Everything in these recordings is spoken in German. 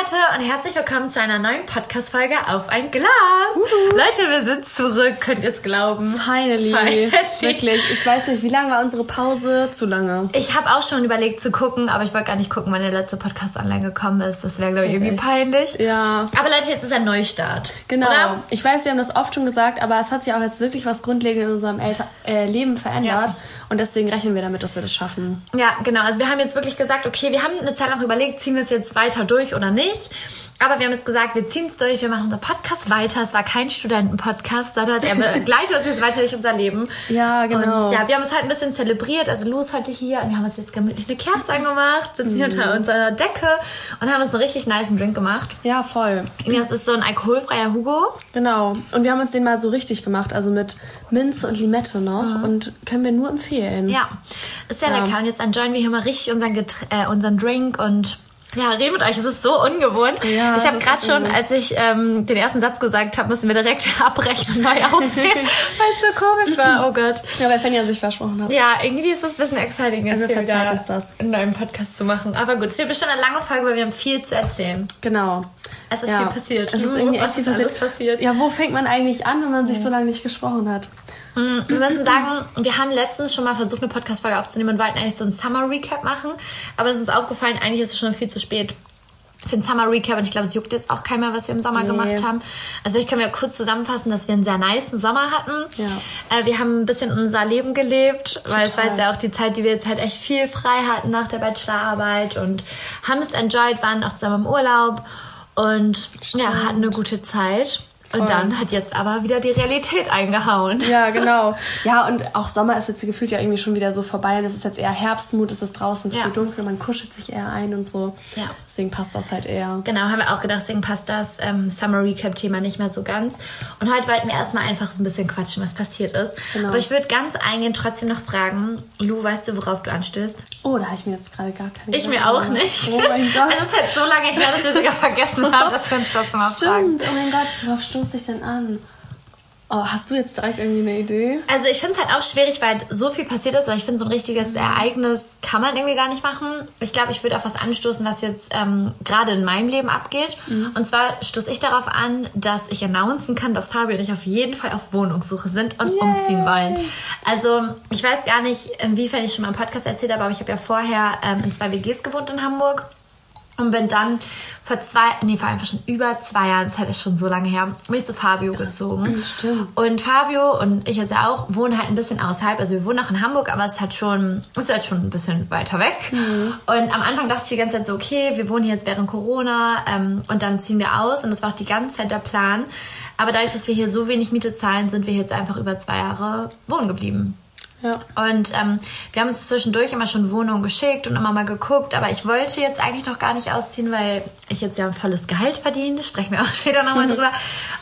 Leute und herzlich willkommen zu einer neuen Podcast-Folge auf ein Glas. Uhu. Leute, wir sind zurück, könnt ihr es glauben? Finally. Finally. Wirklich. Ich weiß nicht, wie lange war unsere Pause? Zu lange. Ich habe auch schon überlegt zu gucken, aber ich wollte gar nicht gucken, wann der letzte Podcast online gekommen ist. Das wäre, glaube ich, irgendwie peinlich. Ja. Aber Leute, jetzt ist ein Neustart. Genau. Oder? Ich weiß, wir haben das oft schon gesagt, aber es hat sich auch jetzt wirklich was grundlegend in unserem Elter äh, Leben verändert. Ja. Und deswegen rechnen wir damit, dass wir das schaffen. Ja, genau. Also wir haben jetzt wirklich gesagt, okay, wir haben eine Zeit lang überlegt, ziehen wir es jetzt weiter durch oder nicht. Aber wir haben jetzt gesagt, wir ziehen es durch, wir machen unser Podcast weiter. Es war kein Studentenpodcast, sondern er begleitet uns jetzt weiter durch unser Leben. Ja, genau. Und ja, wir haben es halt ein bisschen zelebriert. Also Lu ist heute hier und wir haben uns jetzt gemütlich eine Kerze angemacht, sitzen hier mhm. unter unserer Decke und haben uns einen richtig nice Drink gemacht. Ja, voll. Das ist so ein alkoholfreier Hugo. Genau. Und wir haben uns den mal so richtig gemacht, also mit Minze und Limette noch. Mhm. Und können wir nur empfehlen. Ja, ist sehr ja. lecker. Und jetzt enjoyen wir hier mal richtig unseren, Geträ äh, unseren Drink und ja, reden mit euch. Es ist so ungewohnt. Ja, ich habe gerade schon, als ich ähm, den ersten Satz gesagt habe, mussten wir direkt abbrechen und neu aufnehmen, weil es so komisch war. Oh Gott. Ja, weil Fenja sich versprochen hat. Ja, irgendwie ist das ein bisschen exciting, jetzt also hier ist das. einen neuen Podcast zu machen. Aber gut, es wird bestimmt eine lange Folge, weil wir haben viel zu erzählen. Genau. Es ist ja. viel passiert. Es ist irgendwie echt viel passiert. passiert. Ja, wo fängt man eigentlich an, wenn man sich so lange nicht gesprochen hat? Mm, wir müssen sagen, wir haben letztens schon mal versucht, eine Podcast-Folge aufzunehmen und wollten eigentlich so ein Summer-Recap machen. Aber es ist uns aufgefallen, eigentlich ist es schon viel zu spät für ein Summer Recap und ich glaube, es juckt jetzt auch keiner, was wir im Sommer nee. gemacht haben. Also ich kann mir kurz zusammenfassen, dass wir einen sehr nice Sommer hatten. Ja. Äh, wir haben ein bisschen unser Leben gelebt, Total. weil es war jetzt ja auch die Zeit, die wir jetzt halt echt viel frei hatten nach der Bachelorarbeit und haben es enjoyed, waren auch zusammen im Urlaub und Stimmt. ja, hatten eine gute Zeit. Voll. Und dann hat jetzt aber wieder die Realität eingehauen. Ja, genau. Ja, und auch Sommer ist jetzt gefühlt ja irgendwie schon wieder so vorbei. Und es ist jetzt eher Herbstmut, es ist draußen ja. dunkel, man kuschelt sich eher ein und so. Ja. Deswegen passt das halt eher. Genau, haben wir auch gedacht, deswegen passt das ähm, Summer Recap-Thema nicht mehr so ganz. Und heute wollten wir erstmal einfach so ein bisschen quatschen, was passiert ist. Genau. Aber ich würde ganz eingehend trotzdem noch fragen, Lu, weißt du, worauf du anstößt? Oh, da habe ich mir jetzt gerade gar keine Ich mir auch nicht. Oh mein Gott. es ist halt so lange her, dass wir sogar vergessen haben, dass wir uns das mal Stimmt. fragen. Oh mein Gott, worauf stoße ich denn an? Oh, hast du jetzt direkt irgendwie eine Idee? Also ich finde es halt auch schwierig, weil so viel passiert ist, aber ich finde so ein richtiges Ereignis kann man irgendwie gar nicht machen. Ich glaube, ich würde auf was anstoßen, was jetzt ähm, gerade in meinem Leben abgeht. Mhm. Und zwar stoße ich darauf an, dass ich announcen kann, dass Fabio und ich auf jeden Fall auf Wohnungssuche sind und Yay. umziehen wollen. Also ich weiß gar nicht, inwiefern ich schon mal im Podcast erzählt habe, aber ich habe ja vorher ähm, in zwei WGs gewohnt in Hamburg. Und bin dann vor zwei, nee, vor einfach schon über zwei Jahren, das ist halt schon so lange her, bin ich zu Fabio gezogen. Stimmt. Und Fabio und ich jetzt auch wohnen halt ein bisschen außerhalb. Also wir wohnen auch in Hamburg, aber es ist halt schon, ist halt schon ein bisschen weiter weg. Mhm. Und am Anfang dachte ich die ganze Zeit so, okay, wir wohnen hier jetzt während Corona ähm, und dann ziehen wir aus. Und das war auch die ganze Zeit der Plan. Aber dadurch, dass wir hier so wenig Miete zahlen, sind wir jetzt einfach über zwei Jahre wohnen geblieben. Ja. Und ähm, wir haben uns zwischendurch immer schon Wohnungen geschickt und immer mal geguckt, aber ich wollte jetzt eigentlich noch gar nicht ausziehen, weil ich jetzt ja ein volles Gehalt verdiene, sprechen wir auch später nochmal drüber.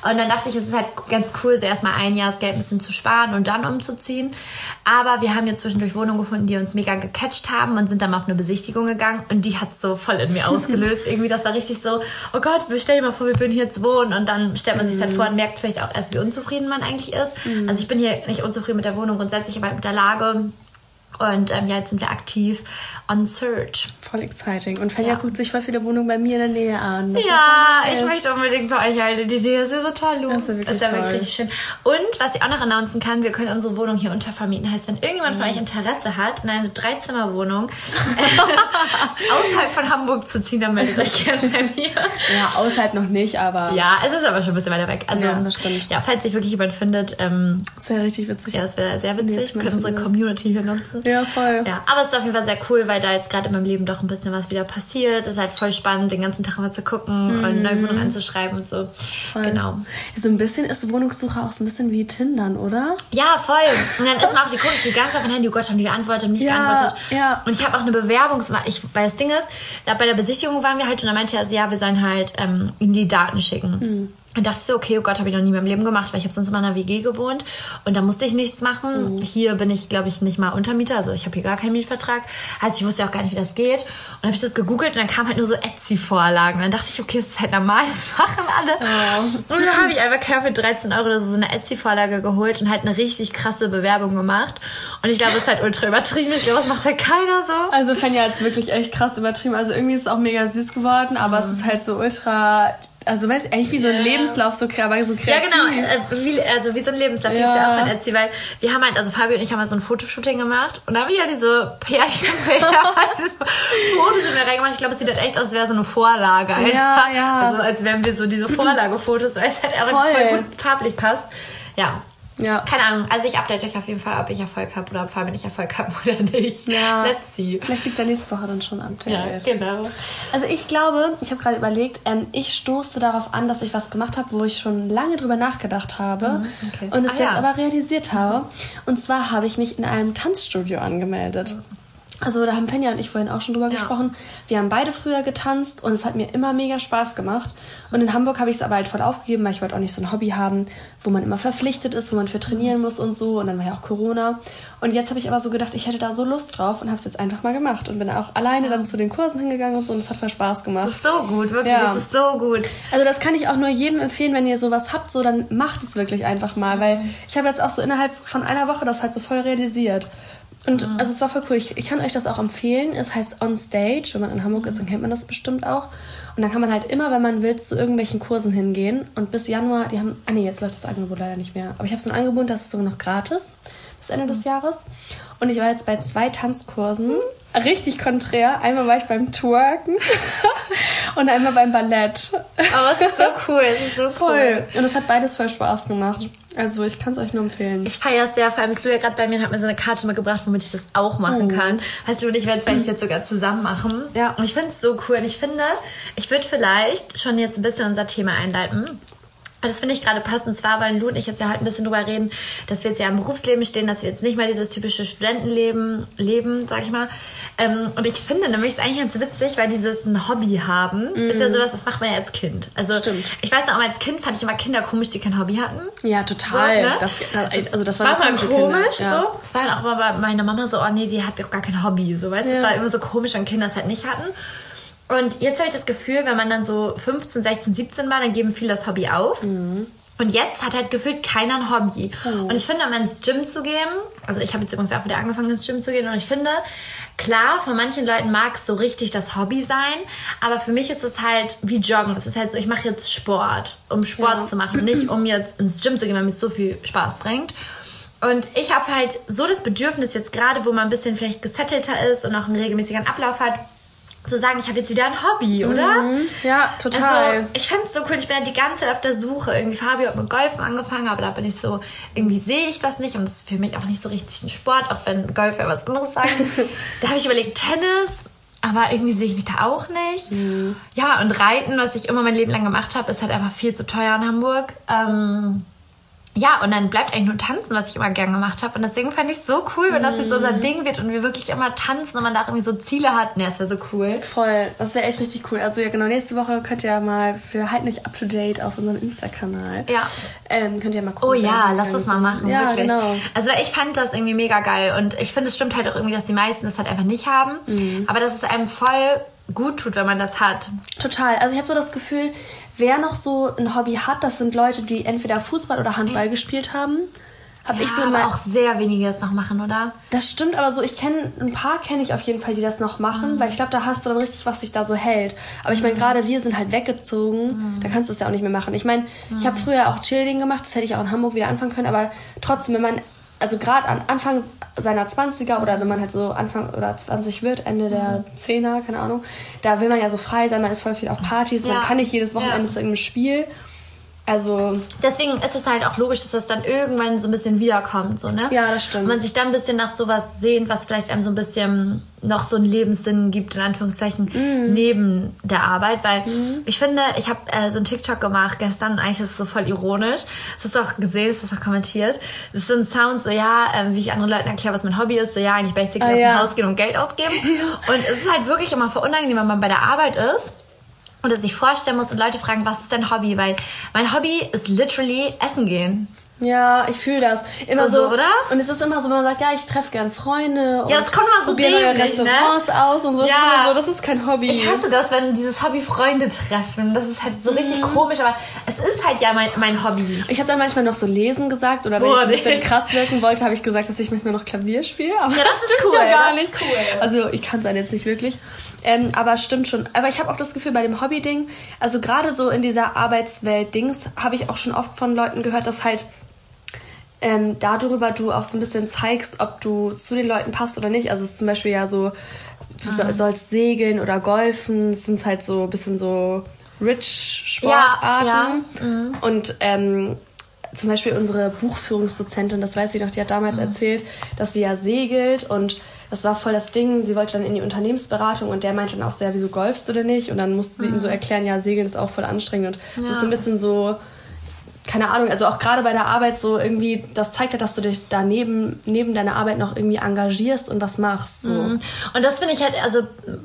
Und dann dachte ich, es ist halt ganz cool, so erstmal ein Jahr das Geld ein bisschen zu sparen und dann umzuziehen. Aber wir haben jetzt zwischendurch Wohnungen gefunden, die uns mega gecatcht haben und sind dann mal auf eine Besichtigung gegangen und die hat so voll in mir ausgelöst. Irgendwie, das war richtig so, oh Gott, stell dir mal vor, wir würden hier jetzt wohnen und dann stellt man sich halt vor und merkt vielleicht auch erst, wie unzufrieden man eigentlich ist. Mhm. Also ich bin hier nicht unzufrieden mit der Wohnung grundsätzlich, aber mit der Lage. Und ähm, ja, jetzt sind wir aktiv on search. Voll exciting. Und Fenja ja. guckt sich voll viele Wohnungen bei mir in der Nähe an. Ja, ich möchte unbedingt bei euch eine. Die Idee ist ja so toll, Lu. Das ist, ja, ist wirklich richtig schön. Und was ich auch noch announcen kann, wir können unsere Wohnung hier untervermieten. Heißt, wenn irgendjemand mhm. von euch Interesse hat, in eine Dreizimmerwohnung außerhalb von Hamburg zu ziehen, dann meldet euch gerne bei mir. Ja, außerhalb noch nicht, aber... Ja, es ist aber schon ein bisschen weiter weg. Also, ja, das stimmt. Ja, falls sich wirklich jemand findet... Ähm, das wäre richtig witzig. Ja, das wäre sehr witzig. Wir können unsere Community hier nutzen. Ja, voll. Ja, aber es ist auf jeden Fall sehr cool, weil da jetzt gerade in meinem Leben doch ein bisschen was wieder passiert. Es ist halt voll spannend, den ganzen Tag mal zu gucken mm. und neue Wohnungen anzuschreiben und so. Voll. Genau. So ein bisschen ist Wohnungssuche auch so ein bisschen wie Tindern, oder? Ja, voll. Und dann ist man auch die guckt die ganze Zeit auf mein Handy, oh Gott, haben die geantwortet, nicht ja, geantwortet. Ja. Und ich habe auch eine Bewerbung, ich, weil das Ding ist, da bei der Besichtigung waren wir halt und dann meinte er, also, ja, wir sollen halt ähm, die Daten schicken. Mm. Und dachte so, okay, oh Gott, habe ich noch nie in meinem Leben gemacht, weil ich habe sonst immer in einer WG gewohnt und da musste ich nichts machen. Mhm. Hier bin ich, glaube ich, nicht mal Untermieter, also ich habe hier gar keinen Mietvertrag. Also ich wusste auch gar nicht, wie das geht. Und habe ich das gegoogelt und dann kam halt nur so Etsy-Vorlagen. Dann dachte ich, okay, das ist halt normal, das machen alle. Oh. Und dann habe ich einfach für 13 Euro oder so, so eine Etsy-Vorlage geholt und halt eine richtig krasse Bewerbung gemacht. Und ich glaube, es ist halt ultra übertrieben. Ich glaube, das macht halt keiner so. Also Fenja es wirklich echt krass übertrieben. Also irgendwie ist es auch mega süß geworden, aber mhm. es ist halt so ultra also weißt du, eigentlich wie so ein yeah. Lebenslauf, so, aber so kreativ. Ja, genau, äh, wie, also wie so ein Lebenslauf, ja. den ich ja auch von erzählt, weil wir haben halt, also Fabio und ich haben mal so ein Fotoshooting gemacht und da haben wir ja diese Pärchenbilder, dieses Fotoshooting reingemacht. Ich glaube, es sieht halt echt aus, als wäre so eine Vorlage einfach. Ja, ja. Also als wären wir so diese Vorlagefotos, weil es halt auch voll gut farblich passt. Ja, ja. Keine Ahnung. Also ich update euch auf jeden Fall, ob ich Erfolg habe oder ob Fabian nicht Erfolg habe oder nicht. Ja. Let's see. Vielleicht gibt es ja nächste Woche dann schon Update. Ja, genau. Also ich glaube, ich habe gerade überlegt, ähm, ich stoße darauf an, dass ich was gemacht habe, wo ich schon lange drüber nachgedacht habe mhm, okay. und es ah, jetzt ja. aber realisiert habe. Und zwar habe ich mich in einem Tanzstudio angemeldet. Mhm. Also da haben Fenja und ich vorhin auch schon drüber ja. gesprochen. Wir haben beide früher getanzt und es hat mir immer mega Spaß gemacht. Und in Hamburg habe ich es aber halt voll aufgegeben, weil ich wollte auch nicht so ein Hobby haben, wo man immer verpflichtet ist, wo man für trainieren muss und so. Und dann war ja auch Corona. Und jetzt habe ich aber so gedacht, ich hätte da so Lust drauf und habe es jetzt einfach mal gemacht. Und bin auch alleine dann zu den Kursen hingegangen und so. Und es hat voll Spaß gemacht. Das ist so gut, wirklich. Ja. Das ist so gut. Also das kann ich auch nur jedem empfehlen, wenn ihr sowas habt, so dann macht es wirklich einfach mal. Weil ich habe jetzt auch so innerhalb von einer Woche das halt so voll realisiert. Und mhm. also es war voll cool. Ich, ich kann euch das auch empfehlen. Es heißt On Stage. Wenn man in Hamburg ist, dann kennt man das bestimmt auch. Und dann kann man halt immer, wenn man will, zu irgendwelchen Kursen hingehen. Und bis Januar, die haben. Ah nee, jetzt läuft das Angebot leider nicht mehr. Aber ich habe so ein Angebot, das ist sogar noch gratis bis Ende mhm. des Jahres. Und ich war jetzt bei zwei Tanzkursen. Richtig konträr. Einmal war ich beim Twerken und einmal beim Ballett. Aber es ist so cool. Es ist so voll. Und es hat beides voll Spaß gemacht. Also ich kann es euch nur empfehlen. Ich feiere es sehr. Vor allem ist Lu ja gerade bei mir und hat mir so eine Karte mitgebracht, womit ich das auch machen oh. kann. Weißt du, und ich werde es jetzt sogar zusammen machen. Ja. Und ich finde es so cool. Und ich finde, ich würde vielleicht schon jetzt ein bisschen unser Thema einleiten. Das finde ich gerade passend, zwar, weil Lu und ich jetzt ja heute ein bisschen drüber reden, dass wir jetzt ja im Berufsleben stehen, dass wir jetzt nicht mehr dieses typische Studentenleben leben, sag ich mal. Ähm, und ich finde nämlich, es eigentlich ganz witzig, weil dieses ein Hobby haben, mm. ist ja sowas, das macht man ja als Kind. Also Stimmt. ich weiß noch, als Kind fand ich immer Kinder komisch, die kein Hobby hatten. Ja, total. So, ne? das, also das war, war mal komisch, ja. so. Das war halt auch immer bei meiner Mama so, oh nee, die hat doch gar kein Hobby, so, weißt? Ja. Das war immer so komisch, wenn Kinder es halt nicht hatten. Und jetzt habe ich das Gefühl, wenn man dann so 15, 16, 17 war, dann geben viele das Hobby auf. Mhm. Und jetzt hat halt gefühlt keiner ein Hobby. Oh. Und ich finde, um ins Gym zu gehen, also ich habe jetzt übrigens auch wieder angefangen, ins Gym zu gehen, und ich finde, klar, von manchen Leuten mag es so richtig das Hobby sein, aber für mich ist es halt wie Joggen. Es ist halt so, ich mache jetzt Sport, um Sport ja. zu machen, nicht um jetzt ins Gym zu gehen, weil mir es so viel Spaß bringt. Und ich habe halt so das Bedürfnis jetzt gerade, wo man ein bisschen vielleicht gesettelter ist und auch einen regelmäßigen Ablauf hat, zu sagen, ich habe jetzt wieder ein Hobby, oder? Mhm. Ja, total. Also, ich es so cool. Ich bin halt die ganze Zeit auf der Suche. Irgendwie Fabio hat mit Golfen angefangen, aber da bin ich so, irgendwie sehe ich das nicht und das ist für mich auch nicht so richtig ein Sport, auch wenn Golf ja was anderes sagen. da habe ich überlegt, Tennis, aber irgendwie sehe ich mich da auch nicht. Mhm. Ja, und Reiten, was ich immer mein Leben lang gemacht habe, ist halt einfach viel zu teuer in Hamburg. Ähm, ja, und dann bleibt eigentlich nur tanzen, was ich immer gern gemacht habe. Und deswegen fand ich es so cool, wenn das jetzt unser mhm. Ding wird und wir wirklich immer tanzen und man da irgendwie so Ziele hat. Ne, das wäre so cool. Voll, das wäre echt richtig cool. Also ja, genau, nächste Woche könnt ihr mal für halt nicht up to date auf unserem Insta-Kanal. Ja. Ähm, könnt ihr mal gucken. Oh ja, lass das mal machen, ja, wirklich. Genau. Also ich fand das irgendwie mega geil und ich finde, es stimmt halt auch irgendwie, dass die meisten das halt einfach nicht haben. Mhm. Aber dass es einem voll gut tut, wenn man das hat. Total. Also ich habe so das Gefühl, wer noch so ein Hobby hat, das sind Leute, die entweder Fußball oder Handball gespielt haben. Hab ja, ich so aber auch sehr wenige das noch machen, oder? Das stimmt, aber so ich kenne ein paar kenne ich auf jeden Fall, die das noch machen, mhm. weil ich glaube, da hast du dann richtig, was sich da so hält. Aber ich meine, mhm. gerade wir sind halt weggezogen, mhm. da kannst du es ja auch nicht mehr machen. Ich meine, ich habe mhm. früher auch Chilling gemacht, das hätte ich auch in Hamburg wieder anfangen können, aber trotzdem, wenn man also gerade an Anfang seiner 20er oder wenn man halt so Anfang oder 20 wird, Ende der 10er, keine Ahnung, da will man ja so frei sein, man ist voll viel auf Partys, ja. man kann nicht jedes Wochenende ja. zu irgendeinem Spiel. Also. Deswegen ist es halt auch logisch, dass das dann irgendwann so ein bisschen wiederkommt, so, ne? Ja, das stimmt. Und man sich dann ein bisschen nach sowas sehnt, was vielleicht einem so ein bisschen noch so einen Lebenssinn gibt, in Anführungszeichen, mm. neben der Arbeit. Weil mm. ich finde, ich habe äh, so ein TikTok gemacht gestern und eigentlich ist es so voll ironisch. Es ist auch gesehen, es ist auch kommentiert. Es ist so ein Sound, so ja, äh, wie ich anderen Leuten erkläre, was mein Hobby ist, so ja, eigentlich basically ah, aus ja. dem Haus gehen und Geld ausgeben. und es ist halt wirklich immer voll unangenehm, wenn man bei der Arbeit ist und es sich vorstellen muss und Leute fragen, was ist dein Hobby? Weil mein Hobby ist literally essen gehen. Ja, ich fühle das. Immer also, so, oder? Und es ist immer so, man sagt, ja, ich treffe gern Freunde. Ja, es kommt mal so dämlich, ne? Restaurants ne? aus und so. Ja. So, das ist kein Hobby. Ich hasse das, wenn dieses Hobby Freunde treffen. Das ist halt so mhm. richtig komisch, aber es ist halt ja mein, mein Hobby. Ich habe dann manchmal noch so lesen gesagt oder wenn Boah, ich ein bisschen krass wirken wollte, habe ich gesagt, dass ich manchmal noch Klavier spiele. Aber ja, das, das ist cool. Ja gar nicht. Cool. Also ich kann es jetzt nicht wirklich. Ähm, aber stimmt schon. Aber ich habe auch das Gefühl, bei dem Hobby-Ding, also gerade so in dieser Arbeitswelt-Dings, habe ich auch schon oft von Leuten gehört, dass halt ähm, darüber du auch so ein bisschen zeigst, ob du zu den Leuten passt oder nicht. Also es ist zum Beispiel ja so, du Aha. sollst segeln oder golfen, sind halt so ein bisschen so Rich-Sportarten. Ja, ja. Mhm. Und ähm, zum Beispiel unsere Buchführungsdozentin, das weiß ich noch, die hat damals mhm. erzählt, dass sie ja segelt und das war voll das Ding. Sie wollte dann in die Unternehmensberatung und der meinte dann auch so, ja, wieso golfst du denn nicht? Und dann musste sie mhm. ihm so erklären, ja, Segeln ist auch voll anstrengend. Und ja. das ist ein bisschen so, keine Ahnung, also auch gerade bei der Arbeit so irgendwie, das zeigt ja, dass du dich daneben, neben deiner Arbeit noch irgendwie engagierst und was machst. So. Mhm. Und das finde ich halt, also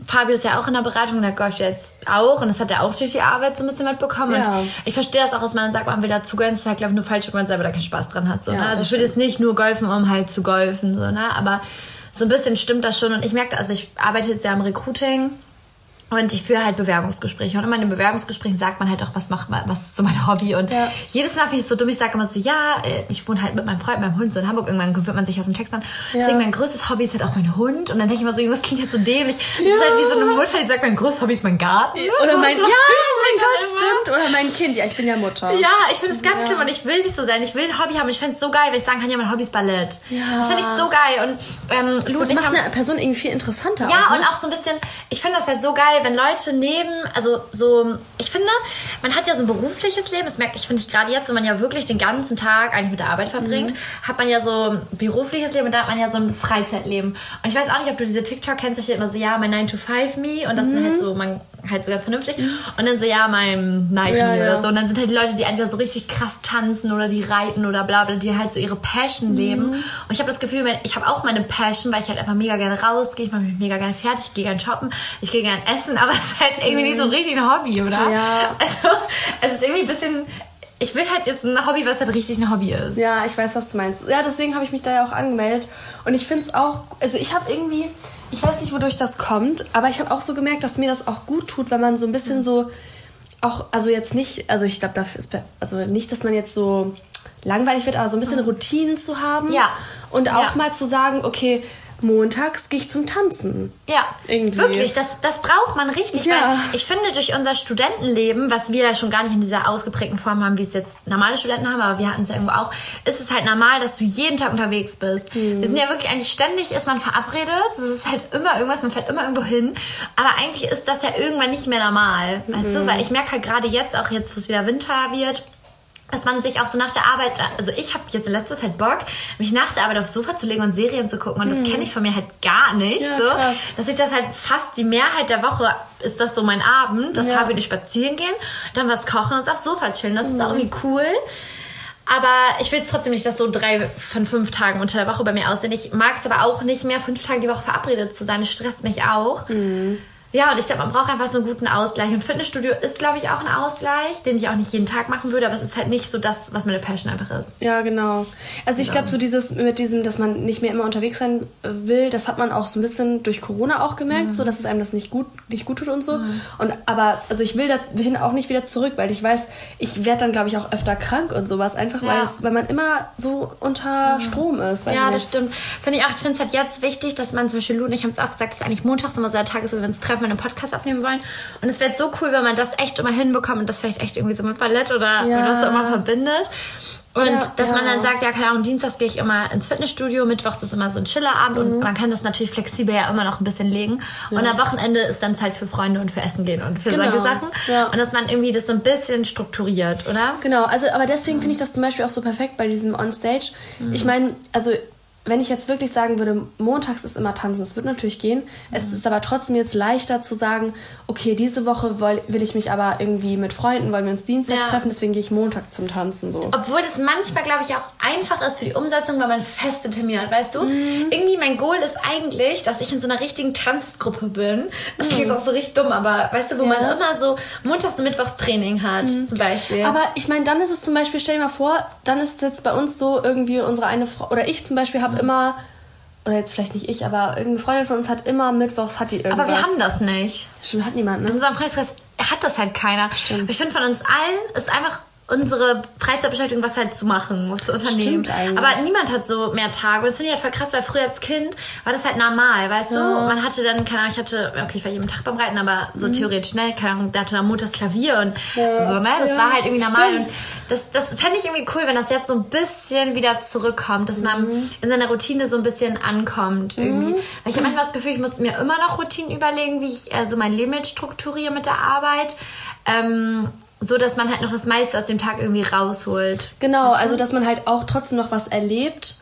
Fabio ist ja auch in der Beratung, der golft jetzt auch und das hat er auch durch die Arbeit so ein bisschen mitbekommen. Ja. Und ich verstehe das auch, dass man sagt, man will dazugehören, das ist halt, glaube ich, nur falsch, wenn man selber da keinen Spaß dran hat. So, ja, ne? Also ich will jetzt nicht nur golfen, um halt zu golfen, so, ne? aber so ein bisschen stimmt das schon. Und ich merke, also ich arbeite jetzt ja im Recruiting und ich führe halt Bewerbungsgespräche. Und in meinen Bewerbungsgesprächen sagt man halt auch, was macht man, was ist so mein Hobby. Und ja. jedes Mal finde ich es so dumm, ich sage immer so, ja, äh, ich wohne halt mit meinem Freund, meinem Hund so in Hamburg. Irgendwann gewöhnt man sich aus dem Text an. Ja. Deswegen mein größtes Hobby ist halt auch mein Hund. Und dann denke ich immer so, das klingt halt so dämlich. Das ja. ist halt wie so eine Mutter, die sagt, mein größtes Hobby ist mein Garten. Oder mein, ja, mein Gott, stimmt. Oder mein Kind. Ja, ich bin ja Mutter. Ja, ich finde es ganz schlimm und ich will nicht so sein. Ich will ein Hobby haben. Ich finde es so geil, wenn ich sagen kann, ja, mein Hobby ist Ballett. Das finde ich so geil. Und ähm, Lu das macht haben, eine Person irgendwie viel interessanter. Ja, auch, ne? und auch so ein bisschen, ich finde das halt so geil, wenn Leute neben also so, ich finde, man hat ja so ein berufliches Leben, das merke ich, finde ich gerade jetzt, wenn man ja wirklich den ganzen Tag eigentlich mit der Arbeit verbringt, mhm. hat man ja so ein berufliches Leben und da hat man ja so ein Freizeitleben. Und ich weiß auch nicht, ob du diese TikTok kennst, ich immer so, ja, mein 9 to 5 me und das mhm. ist halt so, man halt so ganz vernünftig. Mhm. Und dann so, ja, mein Night ja, ja. oder so. Und dann sind halt die Leute, die entweder so richtig krass tanzen oder die reiten oder bla bla, die halt so ihre Passion mhm. leben. Und ich habe das Gefühl, ich habe auch meine Passion, weil ich halt einfach mega gerne rausgehe, ich mache mich mega gerne fertig, ich gehe gerne shoppen, ich gehe gerne essen, aber es ist halt irgendwie mhm. nicht so mhm. richtig ein Hobby, oder? Ja. Also, es ist irgendwie ein bisschen ich will halt jetzt ein Hobby, was halt richtig ein Hobby ist. Ja, ich weiß, was du meinst. Ja, deswegen habe ich mich da ja auch angemeldet. Und ich finde es auch, also ich habe irgendwie, ich weiß nicht, wodurch das kommt, aber ich habe auch so gemerkt, dass mir das auch gut tut, wenn man so ein bisschen so auch, also jetzt nicht, also ich glaube, dafür ist, also nicht, dass man jetzt so langweilig wird, aber so ein bisschen Routinen zu haben. Ja. Und auch ja. mal zu sagen, okay, montags gehe ich zum Tanzen. Ja, irgendwie. Wirklich, das, das braucht man richtig. Ja. Ich finde, durch unser Studentenleben, was wir ja schon gar nicht in dieser ausgeprägten Form haben, wie es jetzt normale Studenten haben, aber wir hatten es ja irgendwo auch, ist es halt normal, dass du jeden Tag unterwegs bist. Mhm. Wir sind ja wirklich eigentlich ständig, ist man verabredet. Es ist halt immer irgendwas, man fährt immer irgendwo hin. Aber eigentlich ist das ja irgendwann nicht mehr normal. Mhm. Weißt du, mhm. weil ich merke halt gerade jetzt, auch jetzt, wo es wieder Winter wird, dass man sich auch so nach der Arbeit, also ich habe jetzt in letzter Zeit Bock, mich nach der Arbeit aufs Sofa zu legen und Serien zu gucken und das mhm. kenne ich von mir halt gar nicht, ja, so, krass. dass ich das halt fast die Mehrheit der Woche ist das so mein Abend, das ja. habe ich spazieren gehen, dann was kochen und aufs Sofa chillen, das mhm. ist auch irgendwie cool. Aber ich will es trotzdem nicht, dass so drei von fünf Tagen unter der Woche bei mir aussehen. Ich mag es aber auch nicht mehr, fünf Tage die Woche verabredet zu sein. Das stresst mich auch. Mhm. Ja, und ich glaube, man braucht einfach so einen guten Ausgleich. Und Fitnessstudio ist, glaube ich, auch ein Ausgleich, den ich auch nicht jeden Tag machen würde, aber es ist halt nicht so das, was meine Passion einfach ist. Ja, genau. Also ich glaube, so dieses mit diesem, dass man nicht mehr immer unterwegs sein will, das hat man auch so ein bisschen durch Corona auch gemerkt, mhm. so dass es einem das nicht gut, nicht gut tut und so. Mhm. Und aber, also ich will dahin auch nicht wieder zurück, weil ich weiß, ich werde dann, glaube ich, auch öfter krank und sowas, einfach ja. weil, es, weil man immer so unter mhm. Strom ist. ja, das stimmt. Finde ich auch, ich finde es halt jetzt wichtig, dass man zum Beispiel Lu und ich haben es auch gesagt, dass eigentlich montags immer so der Tag ist, wo wir uns treffen mal einen Podcast aufnehmen wollen. Und es wäre so cool, wenn man das echt immer hinbekommt und das vielleicht echt irgendwie so mit Ballett oder ja. was auch immer verbindet. Und ja, dass ja. man dann sagt, ja, keine Ahnung, dienstags gehe ich immer ins Fitnessstudio, mittwochs ist immer so ein Chillerabend mhm. und man kann das natürlich flexibel ja immer noch ein bisschen legen. Ja. Und am Wochenende ist dann Zeit für Freunde und für Essen gehen und für genau. solche Sachen. Und dass man irgendwie das so ein bisschen strukturiert, oder? Genau, also aber deswegen mhm. finde ich das zum Beispiel auch so perfekt bei diesem Onstage. Mhm. Ich meine, also wenn ich jetzt wirklich sagen würde, montags ist immer tanzen, es wird natürlich gehen. Mhm. Es ist aber trotzdem jetzt leichter zu sagen, okay, diese Woche will, will ich mich aber irgendwie mit Freunden, wollen wir uns Dienstags ja. treffen, deswegen gehe ich Montag zum Tanzen. So. Obwohl das manchmal, glaube ich, auch einfach ist für die Umsetzung, weil man feste Termine hat, weißt du? Mhm. Irgendwie mein Goal ist eigentlich, dass ich in so einer richtigen Tanzgruppe bin. Das mhm. klingt auch so richtig dumm, aber weißt du, wo ja. man immer so montags und mittwochs Training hat, mhm. zum Beispiel. Aber ich meine, dann ist es zum Beispiel, stell dir mal vor, dann ist es jetzt bei uns so, irgendwie unsere eine Frau, oder ich zum Beispiel habe habe immer, oder jetzt vielleicht nicht ich, aber irgendeine Freundin von uns hat immer mittwochs hat die irgendwas. Aber wir haben das nicht. Stimmt, hat niemand, ne? In unserem Freundeskreis hat das halt keiner. Stimmt. Ich finde von uns allen ist einfach unsere Freizeitbeschäftigung was halt zu machen, zu unternehmen. Aber niemand hat so mehr Tage. Und das finde ich halt voll krass, weil früher als Kind war das halt normal, weißt ja. du? Man hatte dann, keine Ahnung, ich hatte, okay, ich war jeden Tag beim Reiten, aber so mhm. theoretisch schnell, keine Ahnung, der hatte dann montags Klavier und ja. so, ne? Das ja. war halt irgendwie normal. Stimmt. Und das, das fände ich irgendwie cool, wenn das jetzt so ein bisschen wieder zurückkommt, dass mhm. man in seiner Routine so ein bisschen ankommt irgendwie. Mhm. Weil ich habe manchmal das Gefühl, ich muss mir immer noch Routinen überlegen, wie ich äh, so mein Leben jetzt strukturiere mit der Arbeit. Ähm, so dass man halt noch das meiste aus dem Tag irgendwie rausholt. Genau, weißt du? also dass man halt auch trotzdem noch was erlebt,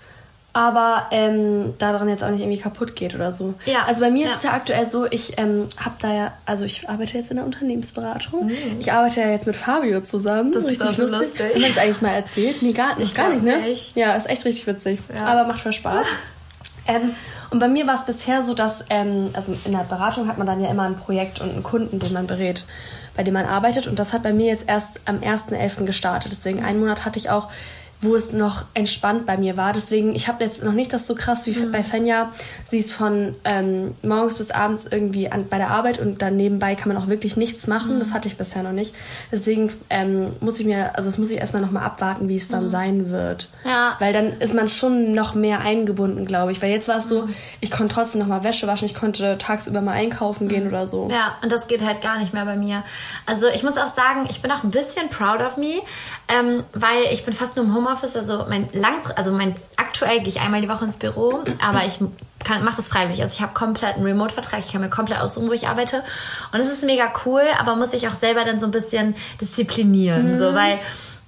aber ähm, daran jetzt auch nicht irgendwie kaputt geht oder so. Ja. Also bei mir ja. ist es ja aktuell so, ich ähm, habe da ja, also ich arbeite jetzt in der Unternehmensberatung. Mhm. Ich arbeite ja jetzt mit Fabio zusammen. Das richtig ist lustig. lustig. Haben wir das eigentlich mal erzählt? Nee, gar nicht, ich gar nicht, ne? Echt. Ja, ist echt richtig witzig. Ja. Aber macht voll Spaß. ähm, und bei mir war es bisher so, dass, ähm, also in der Beratung hat man dann ja immer ein Projekt und einen Kunden, den man berät bei dem man arbeitet. Und das hat bei mir jetzt erst am 1.11. gestartet. Deswegen einen Monat hatte ich auch wo es noch entspannt bei mir war. Deswegen, ich habe jetzt noch nicht das so krass wie mhm. bei Fenja. Sie ist von ähm, morgens bis abends irgendwie an, bei der Arbeit und dann nebenbei kann man auch wirklich nichts machen. Mhm. Das hatte ich bisher noch nicht. Deswegen ähm, muss ich mir, also das muss ich erstmal nochmal abwarten, wie es dann mhm. sein wird. Ja. Weil dann ist man schon noch mehr eingebunden, glaube ich. Weil jetzt war es so, mhm. ich konnte trotzdem nochmal Wäsche waschen, ich konnte tagsüber mal einkaufen gehen mhm. oder so. Ja, und das geht halt gar nicht mehr bei mir. Also ich muss auch sagen, ich bin auch ein bisschen proud of me, ähm, weil ich bin fast nur im Homeoffice Homeoffice, also mein lang, also mein aktuell gehe ich einmal die Woche ins Büro, aber ich kann mache das freiwillig. Also ich habe komplett einen Remote-Vertrag, ich kann mir komplett aussuchen, wo ich arbeite und es ist mega cool, aber muss ich auch selber dann so ein bisschen disziplinieren, mhm. so weil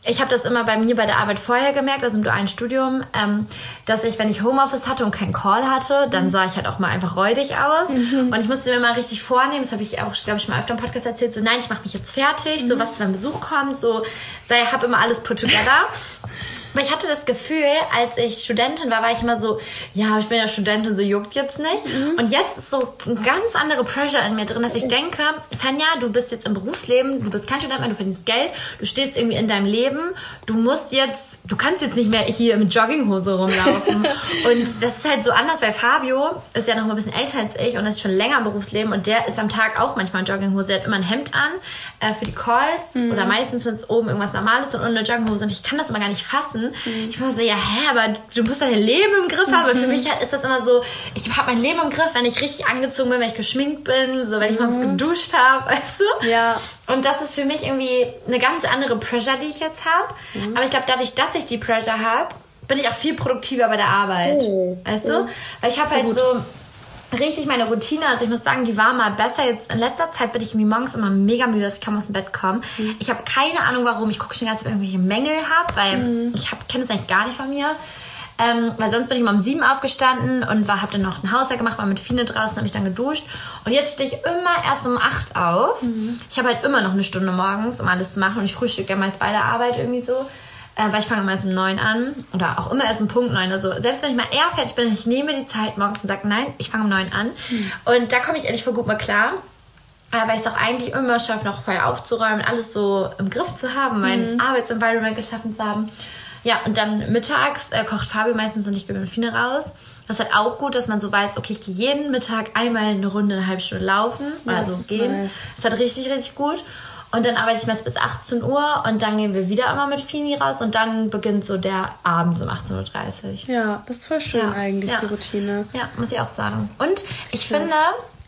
ich habe das immer bei mir bei der Arbeit vorher gemerkt, also im dualen Studium, ähm, dass ich, wenn ich Homeoffice hatte und keinen Call hatte, dann sah ich halt auch mal einfach räudig aus. Mhm. Und ich musste mir mal richtig vornehmen, das habe ich auch, glaube ich, mal öfter im Podcast erzählt, so nein, ich mache mich jetzt fertig, mhm. so was, wenn Besuch kommt, so sei, habe immer alles put together. Weil ich hatte das Gefühl, als ich Studentin war, war ich immer so, ja, ich bin ja Studentin, so juckt jetzt nicht. Mhm. Und jetzt ist so ein ganz andere Pressure in mir drin, dass ich denke, Fanja, du bist jetzt im Berufsleben, du bist kein Student mehr, du verdienst Geld, du stehst irgendwie in deinem Leben, du musst jetzt, du kannst jetzt nicht mehr hier mit Jogginghose rumlaufen. und das ist halt so anders, weil Fabio ist ja noch mal ein bisschen älter als ich und ist schon länger im Berufsleben und der ist am Tag auch manchmal in Jogginghose, der hat immer ein Hemd an äh, für die Calls mhm. oder meistens, wenn es oben irgendwas Normales und unten eine Jogginghose und ich kann das immer gar nicht fassen, Mhm. Ich war so, ja, hä, aber du musst dein Leben im Griff haben. Mhm. Weil für mich ist das immer so, ich habe mein Leben im Griff, wenn ich richtig angezogen bin, wenn ich geschminkt bin, so wenn ich morgens mhm. geduscht habe, weißt du? Ja. Und das ist für mich irgendwie eine ganz andere Pressure, die ich jetzt habe. Mhm. Aber ich glaube, dadurch, dass ich die Pressure habe, bin ich auch viel produktiver bei der Arbeit. Oh. Weißt du? Weil ich habe halt so richtig meine Routine. Also ich muss sagen, die war mal besser. Jetzt in letzter Zeit bin ich mir morgens immer mega müde, dass ich kaum aus dem Bett komme. Mhm. Ich habe keine Ahnung, warum. Ich gucke schon ganz, ob ich irgendwelche Mängel habe, weil mhm. ich kenne das eigentlich gar nicht von mir. Ähm, weil sonst bin ich mal um sieben aufgestanden und habe dann noch ein Haushalt gemacht, war mit Fine draußen, habe ich dann geduscht. Und jetzt stehe ich immer erst um acht auf. Mhm. Ich habe halt immer noch eine Stunde morgens, um alles zu machen. Und ich frühstücke ja meist bei der Arbeit irgendwie so. Äh, weil ich fange immer erst um neun an oder auch immer erst um Punkt neun. Also selbst wenn ich mal eher fertig bin, ich nehme die Zeit morgens und sage, nein, ich fange um neun an. Mhm. Und da komme ich ehrlich vor gut mal klar. Aber ich es auch eigentlich immer schaffe, noch vorher aufzuräumen, alles so im Griff zu haben, mein mhm. Arbeitsenvironment geschaffen zu haben. Ja, und dann mittags äh, kocht Fabio meistens und ich gehe mit Fine raus. Das ist halt auch gut, dass man so weiß, okay, ich gehe jeden Mittag einmal eine Runde, eine halbe Stunde laufen, ja, also gehen. Nice. Das ist halt richtig, richtig gut. Und dann arbeite ich meist bis 18 Uhr und dann gehen wir wieder immer mit Fini raus und dann beginnt so der Abend um 18.30 Uhr. Ja, das ist voll schön ja. eigentlich, ja. die Routine. Ja, muss ich auch sagen. Und ich, ich finde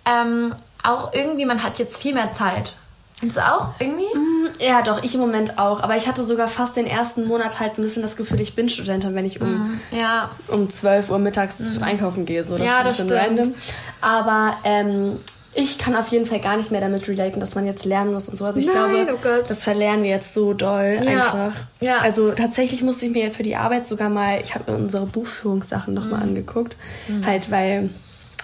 ähm, auch irgendwie, man hat jetzt viel mehr Zeit. Findest du auch irgendwie? Mm, ja, doch, ich im Moment auch. Aber ich hatte sogar fast den ersten Monat halt so ein bisschen das Gefühl, ich bin Studentin, wenn ich um, mm, ja. um 12 Uhr mittags mm. einkaufen gehe. So, das ja, ist ein bisschen das stimmt. random. Aber ähm, ich kann auf jeden Fall gar nicht mehr damit relaten, dass man jetzt lernen muss und so. Also ich Nein, glaube, oh das verlernen wir jetzt so doll ja. einfach. Ja. Also tatsächlich musste ich mir für die Arbeit sogar mal, ich habe mir unsere Buchführungssachen nochmal mhm. angeguckt. Mhm. Halt, weil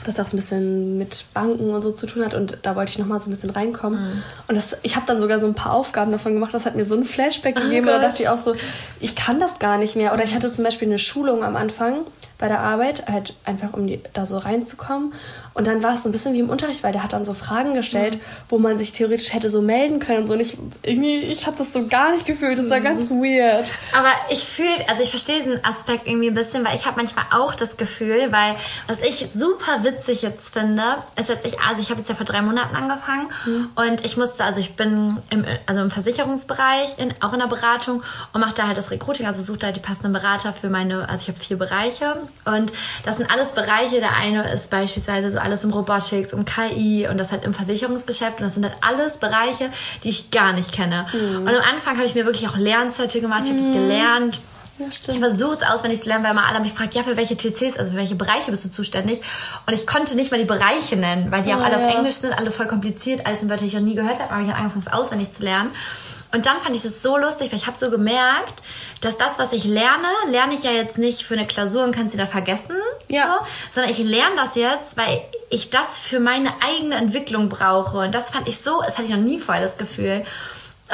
das auch so ein bisschen mit Banken und so zu tun hat und da wollte ich noch mal so ein bisschen reinkommen mhm. und das, ich habe dann sogar so ein paar Aufgaben davon gemacht, das hat mir so ein Flashback oh gegeben oh da dachte ich auch so, ich kann das gar nicht mehr oder ich hatte zum Beispiel eine Schulung am Anfang bei der Arbeit, halt einfach um die, da so reinzukommen. Und dann war es so ein bisschen wie im Unterricht, weil der hat dann so Fragen gestellt, mhm. wo man sich theoretisch hätte so melden können und so. Und ich, irgendwie, ich habe das so gar nicht gefühlt. Das war mhm. ganz weird. Aber ich fühle, also ich verstehe diesen Aspekt irgendwie ein bisschen, weil ich habe manchmal auch das Gefühl, weil was ich super witzig jetzt finde, ist jetzt ich, also ich habe jetzt ja vor drei Monaten angefangen mhm. und ich musste, also ich bin im, also im Versicherungsbereich, in, auch in der Beratung und mache da halt das Recruiting, also suche da die passenden Berater für meine, also ich habe vier Bereiche und das sind alles Bereiche. Der eine ist beispielsweise so alles um Robotics, um KI und das halt im Versicherungsgeschäft. Und das sind halt alles Bereiche, die ich gar nicht kenne. Mhm. Und am Anfang habe ich mir wirklich auch Lernzeiten gemacht. Ich habe das mhm. gelernt. Ja, ich versuche es auswendig zu lernen, weil mal alle mich fragt, ja, für welche TCs, also für welche Bereiche bist du zuständig? Und ich konnte nicht mal die Bereiche nennen, weil die oh, auch alle ja. auf Englisch sind, alle voll kompliziert, alles in Wörter, die ich noch nie gehört habe, aber ich habe angefangen, es auswendig zu lernen. Und dann fand ich es so lustig, weil ich habe so gemerkt, dass das, was ich lerne, lerne ich ja jetzt nicht für eine Klausur und kann sie da vergessen, ja. so, sondern ich lerne das jetzt, weil ich das für meine eigene Entwicklung brauche. Und das fand ich so, das hatte ich noch nie vorher das Gefühl.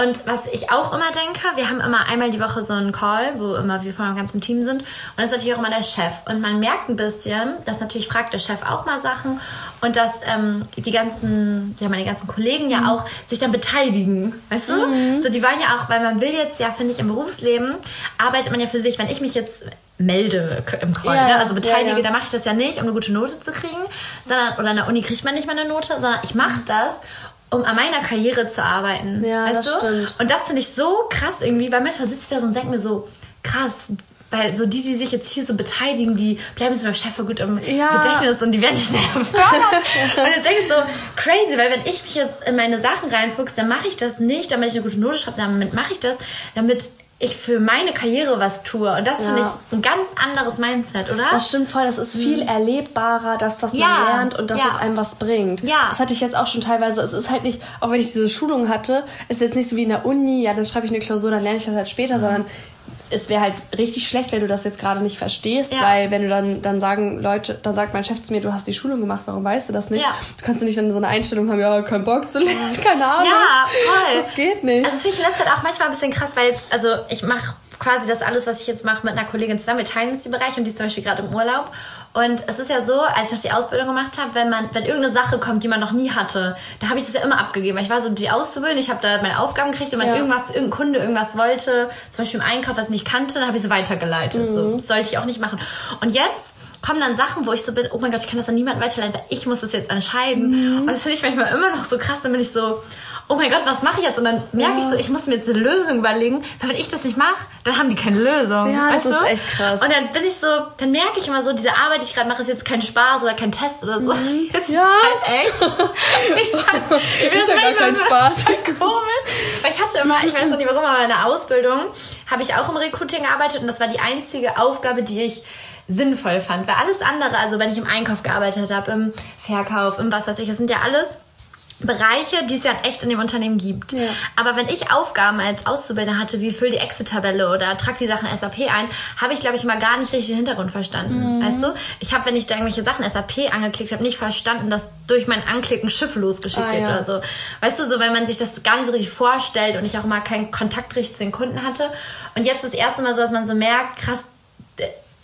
Und was ich auch immer denke, wir haben immer einmal die Woche so einen Call, wo immer wir von dem ganzen Team sind. Und das ist natürlich auch immer der Chef. Und man merkt ein bisschen, dass natürlich fragt der Chef auch mal Sachen und dass ähm, die ganzen, ja meine ganzen Kollegen ja mhm. auch sich dann beteiligen. Weißt du? Mhm. So, die waren ja auch, weil man will jetzt ja, finde ich, im Berufsleben arbeitet man ja für sich. Wenn ich mich jetzt melde im Call, ja, ne? also beteilige, ja, ja. dann mache ich das ja nicht, um eine gute Note zu kriegen, sondern oder an der Uni kriegt man nicht mal eine Note, sondern ich mache das, um an meiner Karriere zu arbeiten. Ja, weißt das du? stimmt. Und das finde ich so krass irgendwie, weil manchmal sitze ich da so und denke mir so, krass, weil so die, die sich jetzt hier so beteiligen, die bleiben so beim Chef gut im ja. Gedächtnis und die werden nicht schnell befördert. und jetzt denke ich so, crazy, weil wenn ich mich jetzt in meine Sachen reinfuchse, dann mache ich das nicht, damit ich eine gute Note schreibe, sondern damit mache ich das, damit ich für meine Karriere was tue. Und das ja. finde ich ein ganz anderes Mindset, oder? Das stimmt voll. Das ist viel mhm. erlebbarer, das, was ja. man lernt und dass ja. es einem was bringt. Ja. Das hatte ich jetzt auch schon teilweise. Es ist halt nicht, auch wenn ich diese Schulung hatte, ist jetzt nicht so wie in der Uni, ja, dann schreibe ich eine Klausur, dann lerne ich das halt später, mhm. sondern es wäre halt richtig schlecht, wenn du das jetzt gerade nicht verstehst, ja. weil wenn du dann, dann sagen Leute, da sagt mein Chef zu mir, du hast die Schulung gemacht, warum weißt du das nicht? Ja. Du kannst nicht dann so eine Einstellung haben, ja, kein Bock zu lernen, keine Ahnung. Ja, voll. Das geht nicht. Also das finde ich letzte Zeit auch manchmal ein bisschen krass, weil jetzt, also ich mache quasi das alles, was ich jetzt mache, mit einer Kollegin zusammen. Wir teilen uns die Bereiche und die ist zum Beispiel gerade im Urlaub. Und es ist ja so, als ich noch die Ausbildung gemacht habe, wenn man, wenn irgendeine Sache kommt, die man noch nie hatte, da habe ich das ja immer abgegeben. Ich war so die Auszubildende, ich habe da meine Aufgaben gekriegt und wenn ja. irgendwas, irgendein Kunde irgendwas wollte, zum Beispiel im Einkauf, was ich nicht kannte, dann habe ich sie weitergeleitet. Mhm. So, das sollte ich auch nicht machen. Und jetzt kommen dann Sachen, wo ich so bin, oh mein Gott, ich kann das an niemanden weiterleiten, weil ich muss das jetzt entscheiden. Mhm. Und das finde ich manchmal immer noch so krass, dann bin ich so, oh mein Gott, was mache ich jetzt? Und dann merke ja. ich so, ich muss mir jetzt eine Lösung überlegen, weil wenn ich das nicht mache, dann haben die keine Lösung. Ja, das du? ist echt krass. Und dann bin ich so, dann merke ich immer so, diese Arbeit, die ich gerade mache, ist jetzt kein Spaß oder kein Test oder so. Mhm. Das ja. ist halt echt. ich fand, ich ist ja gar kein Spaß. komisch. Weil ich hatte immer, ich weiß noch nicht warum, aber in der Ausbildung habe ich auch im Recruiting gearbeitet und das war die einzige Aufgabe, die ich sinnvoll fand. Weil alles andere, also wenn ich im Einkauf gearbeitet habe, im Verkauf, im was weiß ich, das sind ja alles Bereiche, die es ja echt in dem Unternehmen gibt. Ja. Aber wenn ich Aufgaben als Auszubildender hatte, wie füll die Exit-Tabelle oder trag die Sachen SAP ein, habe ich, glaube ich, mal gar nicht richtig den Hintergrund verstanden. Mhm. Weißt du? Ich habe, wenn ich da irgendwelche Sachen SAP angeklickt habe, nicht verstanden, dass durch mein Anklicken Schiff losgeschickt ah, wird ja. oder so. Weißt du, so wenn man sich das gar nicht so richtig vorstellt und ich auch mal keinen Kontakt richtig zu den Kunden hatte. Und jetzt das erste Mal so, dass man so merkt, krass,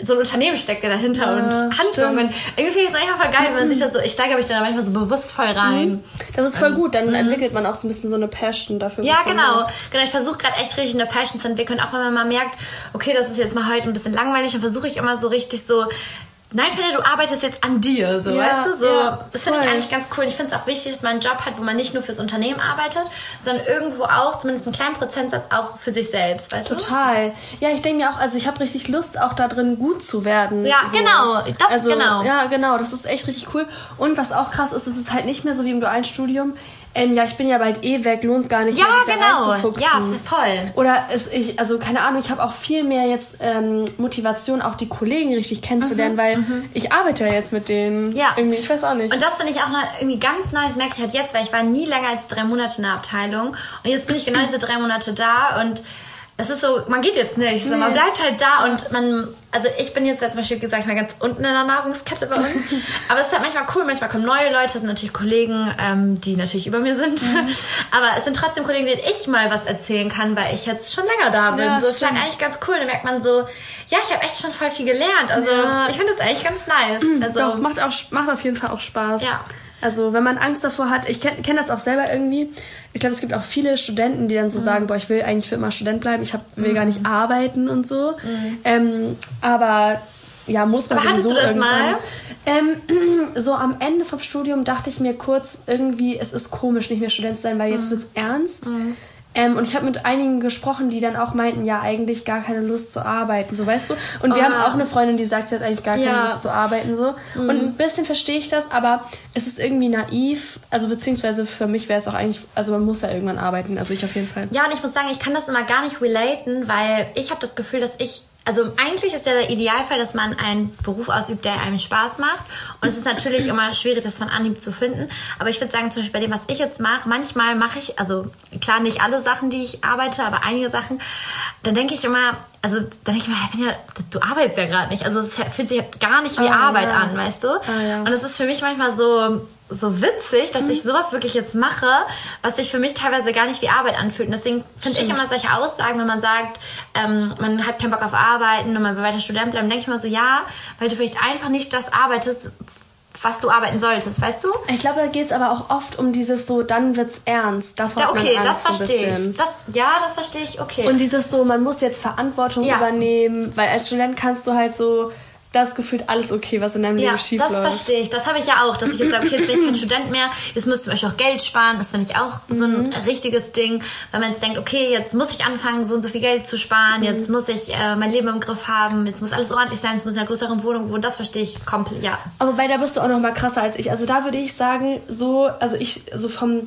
so ein Unternehmen steckt ja dahinter ja, und Handlungen. Irgendwie finde ich es einfach voll geil, wenn man sich das so, ich steige mich da manchmal so bewusst voll rein. Mhm. Das ist voll ähm, gut, dann mhm. entwickelt man auch so ein bisschen so eine Passion dafür. Ja, genau. Genau, ich versuche gerade echt richtig eine Passion zu entwickeln, auch wenn man mal merkt, okay, das ist jetzt mal heute ein bisschen langweilig, dann versuche ich immer so richtig so Nein, finde, du arbeitest jetzt an dir, so, ja, weißt du? So, ja, das finde ich eigentlich ganz cool. Und ich finde es auch wichtig, dass man einen Job hat, wo man nicht nur fürs Unternehmen arbeitet, sondern irgendwo auch, zumindest einen kleinen Prozentsatz, auch für sich selbst, weißt Total. du? Total. Ja, ich denke mir auch, also ich habe richtig Lust, auch da drin gut zu werden. Ja, so. genau. Das also, genau. Ja, genau. Das ist echt richtig cool. Und was auch krass ist, es ist halt nicht mehr so wie im dualen Studium ähm, ja, ich bin ja bald eh weg, lohnt gar nicht, ja, mehr, genau. Ja, voll. Oder es, ich, also keine Ahnung, ich habe auch viel mehr jetzt ähm, Motivation, auch die Kollegen richtig kennenzulernen, mhm, weil mhm. ich arbeite ja jetzt mit denen. Ja. Irgendwie, ich weiß auch nicht. Und das finde ich auch noch irgendwie ganz Neues, merke ich halt jetzt, weil ich war nie länger als drei Monate in der Abteilung. Und jetzt bin ich genau diese drei Monate da und es ist so, man geht jetzt nicht, so, nee. man bleibt halt da und man, also ich bin jetzt zum Beispiel gesagt mal ganz unten in der Nahrungskette bei uns, aber es ist halt manchmal cool, manchmal kommen neue Leute, das sind natürlich Kollegen, ähm, die natürlich über mir sind, mhm. aber es sind trotzdem Kollegen, denen ich mal was erzählen kann, weil ich jetzt schon länger da bin. Ja, so, das ist eigentlich ganz cool, da merkt man so, ja, ich habe echt schon voll viel gelernt, also ja. ich finde das eigentlich ganz nice. Also, Doch, macht, auch, macht auf jeden Fall auch Spaß. Ja. Also wenn man Angst davor hat, ich kenne kenn das auch selber irgendwie. Ich glaube, es gibt auch viele Studenten, die dann so mhm. sagen, boah, ich will eigentlich für immer Student bleiben, ich hab, will mhm. gar nicht arbeiten und so. Mhm. Ähm, aber ja, muss man Aber hattest du das irgendwann. mal? Ähm, so am Ende vom Studium dachte ich mir kurz irgendwie, es ist komisch, nicht mehr Student zu sein, weil jetzt mhm. wird's ernst. Ähm, und ich habe mit einigen gesprochen, die dann auch meinten, ja, eigentlich gar keine Lust zu arbeiten, so weißt du. Und wir haben auch eine Freundin, die sagt, sie hat eigentlich gar keine ja. Lust zu arbeiten, so. Mhm. Und ein bisschen verstehe ich das, aber es ist irgendwie naiv, also beziehungsweise für mich wäre es auch eigentlich, also man muss ja irgendwann arbeiten, also ich auf jeden Fall. Ja, und ich muss sagen, ich kann das immer gar nicht relaten, weil ich habe das Gefühl, dass ich also eigentlich ist ja der Idealfall, dass man einen Beruf ausübt, der einem Spaß macht. Und es ist natürlich immer schwierig, das von Anhieb zu finden. Aber ich würde sagen, zum Beispiel bei dem, was ich jetzt mache, manchmal mache ich, also klar nicht alle Sachen, die ich arbeite, aber einige Sachen, dann denke ich immer, also dann denke ich mir, ja, du arbeitest ja gerade nicht. Also es fühlt sich gar nicht wie oh, Arbeit ja. an, weißt du? Oh, ja. Und es ist für mich manchmal so, so witzig, dass mhm. ich sowas wirklich jetzt mache, was sich für mich teilweise gar nicht wie Arbeit anfühlt. Und deswegen finde ich immer solche Aussagen, wenn man sagt, ähm, man hat keinen Bock auf Arbeiten und man will weiter Student bleiben, denke ich immer so, ja, weil du vielleicht einfach nicht das arbeitest, was du arbeiten solltest, weißt du? Ich glaube, da geht es aber auch oft um dieses so, dann wird's ernst. Davor ja, okay, das verstehe ich. Das, ja, das verstehe ich, okay. Und dieses so, man muss jetzt Verantwortung ja. übernehmen, weil als Student kannst du halt so das gefühlt alles okay, was in deinem ja, Leben schief läuft. Das verstehe ich. Das habe ich ja auch, dass ich jetzt sage, okay, jetzt bin ich kein Student mehr, jetzt müsst ihr euch auch Geld sparen. Das finde ich auch mhm. so ein mhm. richtiges Ding, weil man jetzt denkt, okay, jetzt muss ich anfangen, so und so viel Geld zu sparen, mhm. jetzt muss ich äh, mein Leben im Griff haben, jetzt muss alles ordentlich sein, jetzt muss ich in einer größeren Wohnung wohnen. Das verstehe ich komplett, ja. Aber bei da bist du auch noch mal krasser als ich. Also da würde ich sagen, so, also ich, so vom,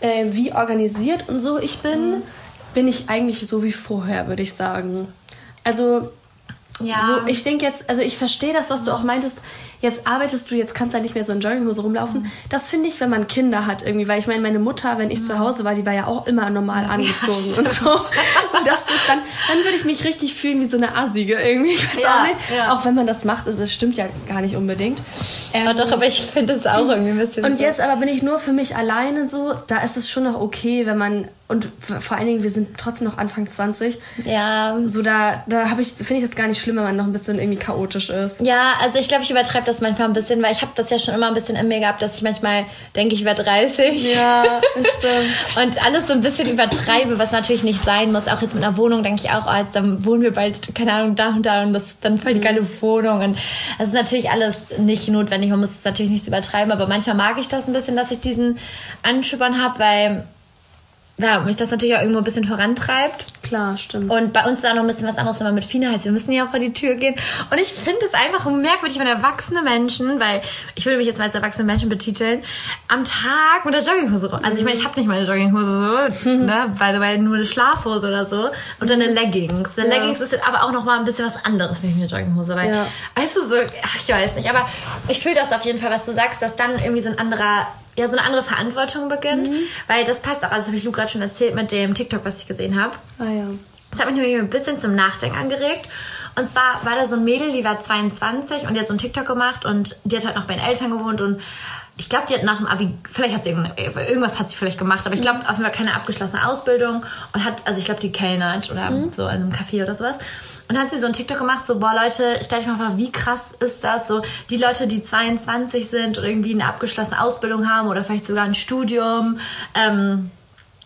äh, wie organisiert und so ich bin, mhm. bin ich eigentlich so wie vorher, würde ich sagen. Also ja. So, ich denke jetzt, also ich verstehe das, was du auch meintest. Jetzt arbeitest du, jetzt kannst du halt nicht mehr so in Jogginghose rumlaufen. Mhm. Das finde ich, wenn man Kinder hat irgendwie, weil ich meine, meine Mutter, wenn ich mhm. zu Hause war, die war ja auch immer normal angezogen ja, und so. Und das ist dann, dann würde ich mich richtig fühlen wie so eine Assige irgendwie. Ich weiß ja, auch nicht. Ja. Auch wenn man das macht, also es stimmt ja gar nicht unbedingt. Ähm, aber doch, aber ich finde es auch irgendwie ein bisschen. Und so. jetzt aber bin ich nur für mich alleine so, da ist es schon noch okay, wenn man und vor allen Dingen, wir sind trotzdem noch Anfang 20. Ja. So da, da habe ich, finde ich das gar nicht schlimm, wenn man noch ein bisschen irgendwie chaotisch ist. Ja, also ich glaube, ich übertreibe das manchmal ein bisschen, weil ich habe das ja schon immer ein bisschen in mir gehabt, dass ich manchmal denke, ich wäre 30. Ja, das stimmt. und alles so ein bisschen übertreibe, was natürlich nicht sein muss. Auch jetzt mit einer Wohnung denke ich auch, oh, jetzt, dann wohnen wir bald, keine Ahnung, da und da und das dann voll die mhm. geile Wohnung. Und das ist natürlich alles nicht notwendig. Man muss es natürlich nicht übertreiben, aber manchmal mag ich das ein bisschen, dass ich diesen Anschubbern habe, weil ja, mich das natürlich auch irgendwo ein bisschen vorantreibt. Klar, stimmt. Und bei uns ist auch noch ein bisschen was anderes, wenn man mit Fina heißt. Wir müssen ja auch vor die Tür gehen. Und ich finde es einfach merkwürdig, wenn erwachsene Menschen, weil ich würde mich jetzt mal als erwachsene Menschen betiteln, am Tag mit der Jogginghose rum. Also ich meine, ich habe nicht meine Jogginghose so, ne, weil, weil nur eine Schlafhose oder so und dann eine Leggings. Eine ja. Leggings ist aber auch noch mal ein bisschen was anderes wie eine Jogginghose, weil, ja. weißt du, so, ach, ich weiß nicht. Aber ich fühle das auf jeden Fall, was du sagst, dass dann irgendwie so ein anderer ja so eine andere Verantwortung beginnt, mhm. weil das passt auch, also das habe ich Lu gerade schon erzählt mit dem TikTok, was ich gesehen habe. Ah ja. Das hat mich nämlich ein bisschen zum Nachdenken angeregt. Und zwar war da so ein Mädel, die war 22 und die hat so ein TikTok gemacht und die hat halt noch bei den Eltern gewohnt und ich glaube, die hat nach dem Abi, vielleicht hat sie irgendwas hat sie vielleicht gemacht, aber ich glaube, auf jeden Fall keine abgeschlossene Ausbildung und hat, also ich glaube, die kellnert oder mhm. so in einem Café oder sowas. Und dann hat sie so ein TikTok gemacht, so, boah Leute, stellt euch mal vor, wie krass ist das? So, die Leute, die 22 sind oder irgendwie eine abgeschlossene Ausbildung haben oder vielleicht sogar ein Studium, ähm,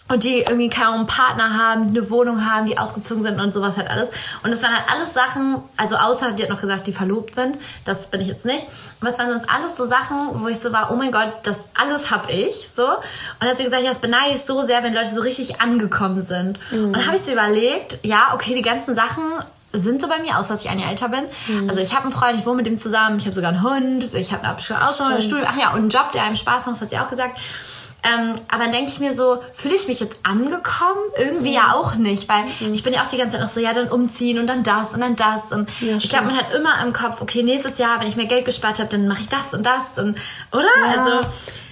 und die irgendwie kaum einen Partner haben, eine Wohnung haben, die ausgezogen sind und sowas halt alles. Und das waren halt alles Sachen, also außer, die hat noch gesagt, die verlobt sind. Das bin ich jetzt nicht. Aber es waren sonst alles so Sachen, wo ich so war, oh mein Gott, das alles hab ich, so. Und dann hat sie gesagt, ja, das beneide ich so sehr, wenn Leute so richtig angekommen sind. Mhm. Und dann habe ich so überlegt, ja, okay, die ganzen Sachen sind so bei mir, außer dass ich ein Jahr älter bin. Mhm. Also ich habe einen Freund, ich wohne mit ihm zusammen, ich habe sogar einen Hund, ich habe eine Studium, ach ja, und einen Job, der einem Spaß macht, hat sie auch gesagt. Ähm, aber dann denke ich mir so, fühle ich mich jetzt angekommen? Irgendwie mhm. ja auch nicht, weil mhm. ich bin ja auch die ganze Zeit noch so, ja, dann umziehen und dann das und dann das. Und ja, ich glaube, man hat immer im Kopf, okay, nächstes Jahr, wenn ich mehr Geld gespart habe, dann mache ich das und das. Und, oder? Ja. Also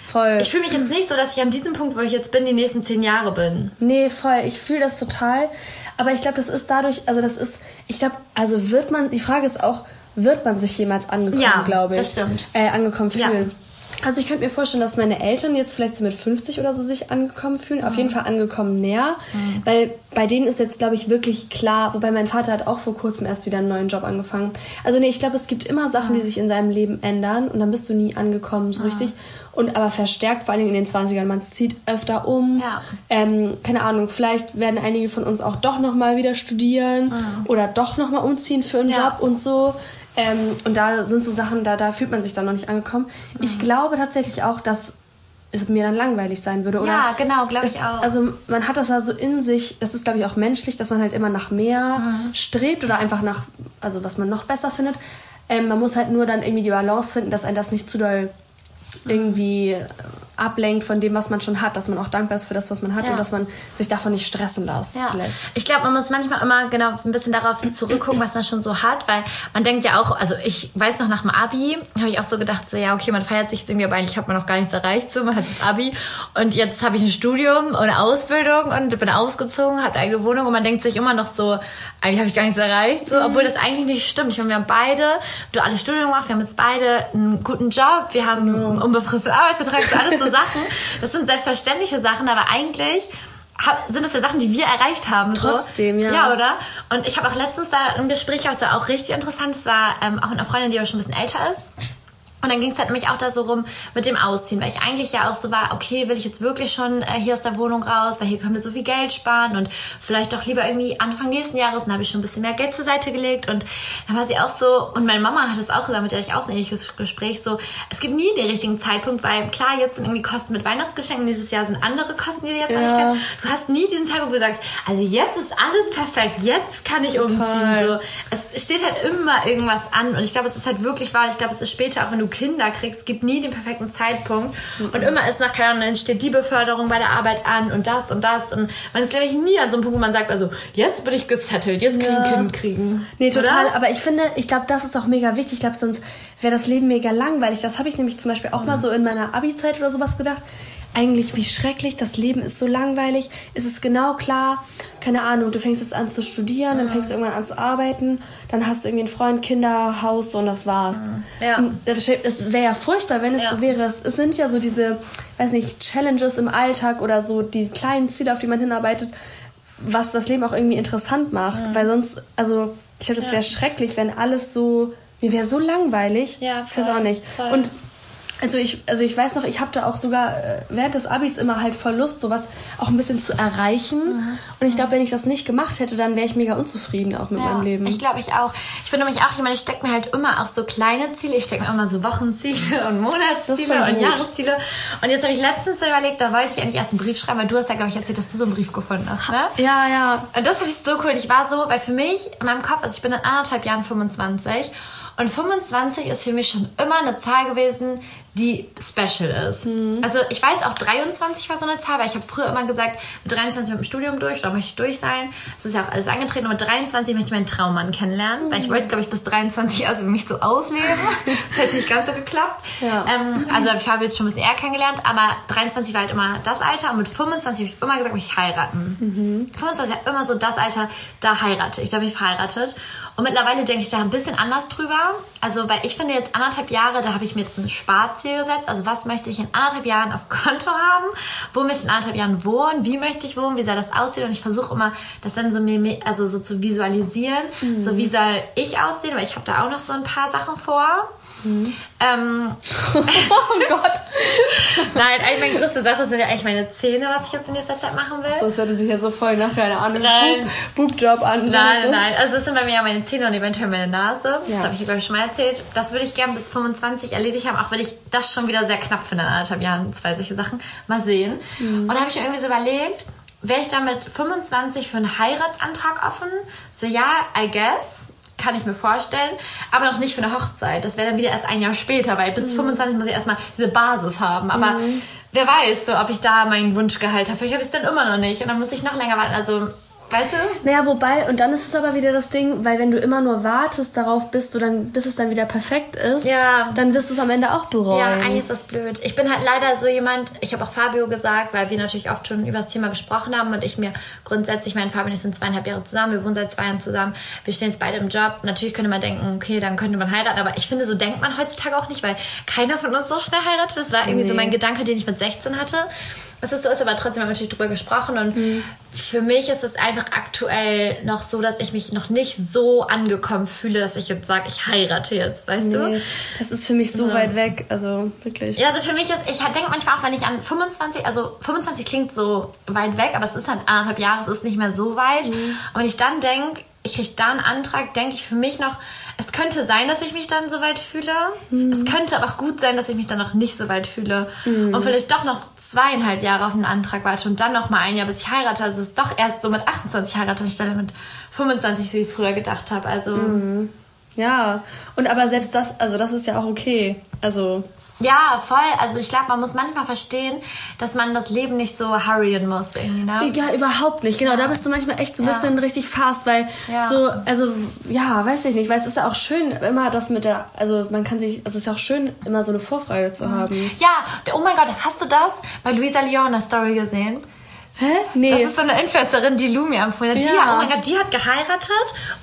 voll. Ich fühle mich jetzt nicht so, dass ich an diesem Punkt, wo ich jetzt bin, die nächsten zehn Jahre bin. Nee, voll. Ich fühle das total. Aber ich glaube, das ist dadurch, also das ist, ich glaube, also wird man, die Frage ist auch, wird man sich jemals angekommen, ja, glaube ich. das stimmt. Äh, angekommen fühlen. Ja. Also ich könnte mir vorstellen, dass meine Eltern jetzt vielleicht so mit 50 oder so sich angekommen fühlen. Mhm. Auf jeden Fall angekommen näher. Mhm. Weil bei denen ist jetzt, glaube ich, wirklich klar, wobei mein Vater hat auch vor kurzem erst wieder einen neuen Job angefangen. Also nee, ich glaube, es gibt immer Sachen, mhm. die sich in seinem Leben ändern und dann bist du nie angekommen so richtig. Und aber verstärkt, vor allem in den 20ern. Man zieht öfter um. Ja. Ähm, keine Ahnung, vielleicht werden einige von uns auch doch nochmal wieder studieren oder doch nochmal umziehen für einen ja. Job und so. Ähm, und da sind so Sachen, da, da fühlt man sich dann noch nicht angekommen. Mhm. Ich glaube tatsächlich auch, dass es mir dann langweilig sein würde. Oder ja, genau, glaube ich auch. Also man hat das ja so in sich, das ist glaube ich auch menschlich, dass man halt immer nach mehr mhm. strebt oder einfach nach, also was man noch besser findet. Ähm, man muss halt nur dann irgendwie die Balance finden, dass ein das nicht zu doll irgendwie ablenkt von dem, was man schon hat, dass man auch dankbar ist für das, was man hat ja. und dass man sich davon nicht stressen lässt. Ja. Ich glaube, man muss manchmal immer genau ein bisschen darauf zurückgucken, was man schon so hat, weil man denkt ja auch, also ich weiß noch nach dem Abi, habe ich auch so gedacht, so ja, okay, man feiert sich irgendwie, aber eigentlich hat man noch gar nichts erreicht, so, man hat das Abi und jetzt habe ich ein Studium und eine Ausbildung und bin ausgezogen, habe eigene Wohnung und man denkt sich immer noch so, eigentlich habe ich gar nichts erreicht, so, obwohl das eigentlich nicht stimmt. Ich meine, wir haben beide duales Studium gemacht, wir haben jetzt beide einen guten Job, wir haben einen unbefristeten Arbeitsvertrag, das alles so Sachen. Das sind selbstverständliche Sachen, aber eigentlich sind das ja Sachen, die wir erreicht haben. Trotzdem, so. ja. Ja, oder? Und ich habe auch letztens da ein Gespräch, was war auch richtig interessant. Es war ähm, auch mit einer Freundin, die aber schon ein bisschen älter ist. Und dann ging es halt nämlich auch da so rum mit dem Ausziehen, weil ich eigentlich ja auch so war, okay, will ich jetzt wirklich schon äh, hier aus der Wohnung raus, weil hier können wir so viel Geld sparen und vielleicht doch lieber irgendwie Anfang nächsten Jahres, dann habe ich schon ein bisschen mehr Geld zur Seite gelegt und dann war sie auch so, und meine Mama hat es auch gesagt, mit der ich auch so ein ähnliches Gespräch, so, es gibt nie den richtigen Zeitpunkt, weil klar, jetzt sind irgendwie Kosten mit Weihnachtsgeschenken, dieses Jahr sind andere Kosten, die du jetzt ja. nicht kennst. Du hast nie den Zeitpunkt, wo du sagst, also jetzt ist alles perfekt, jetzt kann ich Total. umziehen. So. Es steht halt immer irgendwas an und ich glaube, es ist halt wirklich wahr, ich glaube, es ist später, auch wenn du Kinder kriegst, gibt nie den perfekten Zeitpunkt. Mhm. Und immer ist nach keine Ahnung, dann steht die Beförderung bei der Arbeit an und das und das. Und man ist, glaube ich, nie an so einem Punkt, wo man sagt, also jetzt bin ich gesettelt, jetzt kann ja. ich ein Kind kriegen. Nee, total. Oder? Aber ich finde, ich glaube, das ist auch mega wichtig. Ich glaube, sonst wäre das Leben mega langweilig. Das habe ich nämlich zum Beispiel auch mhm. mal so in meiner Abi-Zeit oder sowas gedacht eigentlich, wie schrecklich, das Leben ist so langweilig. Es ist genau klar, keine Ahnung, du fängst jetzt an zu studieren, dann fängst du irgendwann an zu arbeiten, dann hast du irgendwie einen Freund, Kinder, Haus und das war's. Ja. Es wäre ja furchtbar, wenn es ja. so wäre. Es, es sind ja so diese, weiß nicht, Challenges im Alltag oder so die kleinen Ziele, auf die man hinarbeitet, was das Leben auch irgendwie interessant macht. Mhm. Weil sonst, also ich glaube, das wäre ja. schrecklich, wenn alles so, mir wäre so langweilig. Ja, voll, ich weiß auch nicht. Voll. Und also ich, also ich weiß noch, ich habe da auch sogar äh, während des Abis immer halt voll Lust, sowas auch ein bisschen zu erreichen. Mhm. Und ich glaube, wenn ich das nicht gemacht hätte, dann wäre ich mega unzufrieden auch mit ja, meinem Leben. Ich glaube, ich auch. Ich bin nämlich auch jemand, ich stecke mir halt immer auch so kleine Ziele. Ich stecke mir immer so Wochenziele und Monatsziele und Jahresziele. Und jetzt habe ich letztens überlegt, da wollte ich eigentlich erst einen Brief schreiben, weil du hast ja, glaube ich, erzählt, dass du so einen Brief gefunden hast, ne? Ja, ja. Und das fand ich so cool. Ich war so, weil für mich in meinem Kopf, also ich bin in anderthalb Jahren 25 und 25 ist für mich schon immer eine Zahl gewesen, die special ist. Mhm. Also ich weiß auch 23 war so eine Zahl, weil ich habe früher immer gesagt, mit 23 mit dem Studium durch, da möchte ich durch sein. Das ist ja auch alles angetreten. Und mit 23 möchte ich meinen Traummann kennenlernen, mhm. weil ich wollte, glaube ich, bis 23 also mich so ausleben. das hat nicht ganz so geklappt. Ja. Ähm, also ich habe jetzt schon ein bisschen eher kennengelernt, aber 23 war halt immer das Alter und mit 25 habe ich immer gesagt, ich heiraten. Mhm. 25 war immer so das Alter, da heirate ich, da bin ich verheiratet. Und mittlerweile denke ich da ein bisschen anders drüber. Also, weil ich finde jetzt anderthalb Jahre, da habe ich mir jetzt ein Sparziel gesetzt. Also, was möchte ich in anderthalb Jahren auf Konto haben? Wo möchte ich in anderthalb Jahren wohnen? Wie möchte ich wohnen? Wie soll das aussehen? Und ich versuche immer, das dann so, mir, also so zu visualisieren. Mhm. So, wie soll ich aussehen? Weil ich habe da auch noch so ein paar Sachen vor. Mhm. Ähm, oh Gott. Nein, eigentlich meine größte Sache sind ja eigentlich meine Zähne, was ich jetzt in nächster Zeit machen will. So, es hört sich ja so voll nach einer anderen Boobjob an. Nein, so. nein. Also, das sind bei mir ja meine Zähne und eventuell meine Nase. Das habe ich, glaube ich, schon mal erzählt. Das würde ich gerne bis 25 erledigt haben, auch wenn ich das schon wieder sehr knapp finde in anderthalb Jahren, zwei solche Sachen. Mal sehen. Mhm. Und da habe ich mir irgendwie so überlegt, wäre ich damit 25 für einen Heiratsantrag offen? So, ja, I guess kann ich mir vorstellen, aber noch nicht für eine Hochzeit. Das wäre dann wieder erst ein Jahr später, weil bis mhm. 25 muss ich erstmal diese Basis haben. Aber mhm. wer weiß, so, ob ich da meinen Wunschgehalt habe. Vielleicht habe ich es dann immer noch nicht und dann muss ich noch länger warten. Also Weißt du? Naja, wobei, und dann ist es aber wieder das Ding, weil wenn du immer nur wartest darauf, bis du dann, bis es dann wieder perfekt ist, ja. dann wirst du es am Ende auch bereuen. Ja, eigentlich ist das blöd. Ich bin halt leider so jemand, ich habe auch Fabio gesagt, weil wir natürlich oft schon über das Thema gesprochen haben und ich mir grundsätzlich, mein Fabio und ich sind zweieinhalb Jahre zusammen, wir wohnen seit zwei Jahren zusammen, wir stehen jetzt beide im Job. Natürlich könnte man denken, okay, dann könnte man heiraten, aber ich finde, so denkt man heutzutage auch nicht, weil keiner von uns so schnell heiratet. Das war irgendwie nee. so mein Gedanke, den ich mit 16 hatte dass es so ist, aber trotzdem haben wir natürlich drüber gesprochen und mhm. für mich ist es einfach aktuell noch so, dass ich mich noch nicht so angekommen fühle, dass ich jetzt sage, ich heirate jetzt, weißt nee, du? Das ist für mich so, so, weit weg, also wirklich. Ja, also für mich ist, ich denke manchmal auch, wenn ich an 25, also 25 klingt so weit weg, aber es ist halt anderthalb Jahre, es ist nicht mehr so weit. Mhm. Und wenn ich dann denke, ich kriege da einen Antrag, denke ich für mich noch, es könnte sein, dass ich mich dann so weit fühle. Mhm. Es könnte aber auch gut sein, dass ich mich dann noch nicht so weit fühle. Mhm. Und vielleicht doch noch zweieinhalb Jahre auf einen Antrag warte und dann noch mal ein Jahr, bis ich heirate. Also es ist doch erst so mit 28 heirate anstelle mit 25, wie ich früher gedacht habe. Also. Mhm. Ja, und aber selbst das, also das ist ja auch okay. Also ja, voll. Also ich glaube, man muss manchmal verstehen, dass man das Leben nicht so hurryen muss irgendwie, ne? Ja, überhaupt nicht. Genau, ja. da bist du manchmal echt so ein ja. bisschen richtig fast, weil ja. so, also ja, weiß ich nicht, weil es ist ja auch schön immer das mit der, also man kann sich, also es ist ja auch schön immer so eine Vorfreude zu mhm. haben. Ja, oh mein Gott, hast du das bei Luisa Leon Story gesehen? Hä? Nee. Das ist so eine Influencerin, die Lumi empfohlen hat. Ja. Die, oh mein Gott, die hat geheiratet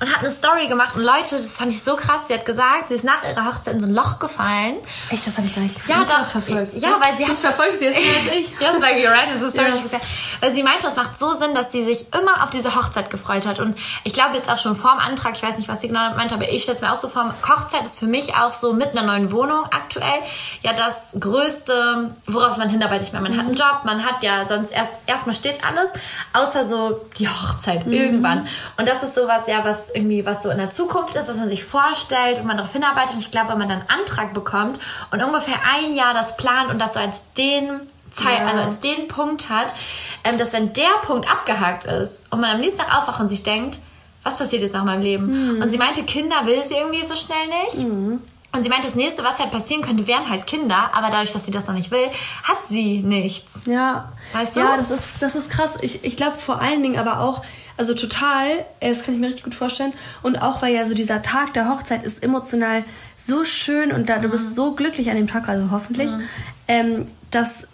und hat eine Story gemacht. Und Leute, das fand ich so krass. Sie hat gesagt, sie ist nach ihrer Hochzeit in so ein Loch gefallen. Echt, das habe ich gar nicht ja, doch, verfolgt. Ja, weil sie hat... verfolgt sie jetzt mehr als ich. ja, das war right, das ist Story. Ja. Weil sie meinte, es macht so Sinn, dass sie sich immer auf diese Hochzeit gefreut hat. Und ich glaube jetzt auch schon vorm Antrag, ich weiß nicht, was sie genau meinte, aber ich stelle es mir auch so vor, Hochzeit ist für mich auch so mit einer neuen Wohnung aktuell ja das Größte, worauf man hinarbeitet. Ich meine, man mhm. hat einen Job, man hat ja sonst erst erstmal steht alles außer so die Hochzeit mhm. irgendwann. Und das ist sowas, ja, was irgendwie, was so in der Zukunft ist, was man sich vorstellt, wo man darauf hinarbeitet. Und ich glaube, wenn man dann einen Antrag bekommt und ungefähr ein Jahr das plant und das so als den Zeit, ja. also als den Punkt hat, ähm, dass wenn der Punkt abgehakt ist und man am nächsten Tag aufwacht und sich denkt, was passiert jetzt nach meinem Leben? Mhm. Und sie meinte, Kinder will sie irgendwie so schnell nicht. Mhm. Und sie meint, das nächste, was halt passieren könnte, wären halt Kinder, aber dadurch, dass sie das noch nicht will, hat sie nichts. Ja. Weißt du? Ja, das ist, das ist krass. Ich, ich glaube vor allen Dingen aber auch, also total, äh, das kann ich mir richtig gut vorstellen. Und auch, weil ja so dieser Tag der Hochzeit ist emotional so schön und da, du bist mhm. so glücklich an dem Tag, also hoffentlich, mhm. ähm, dass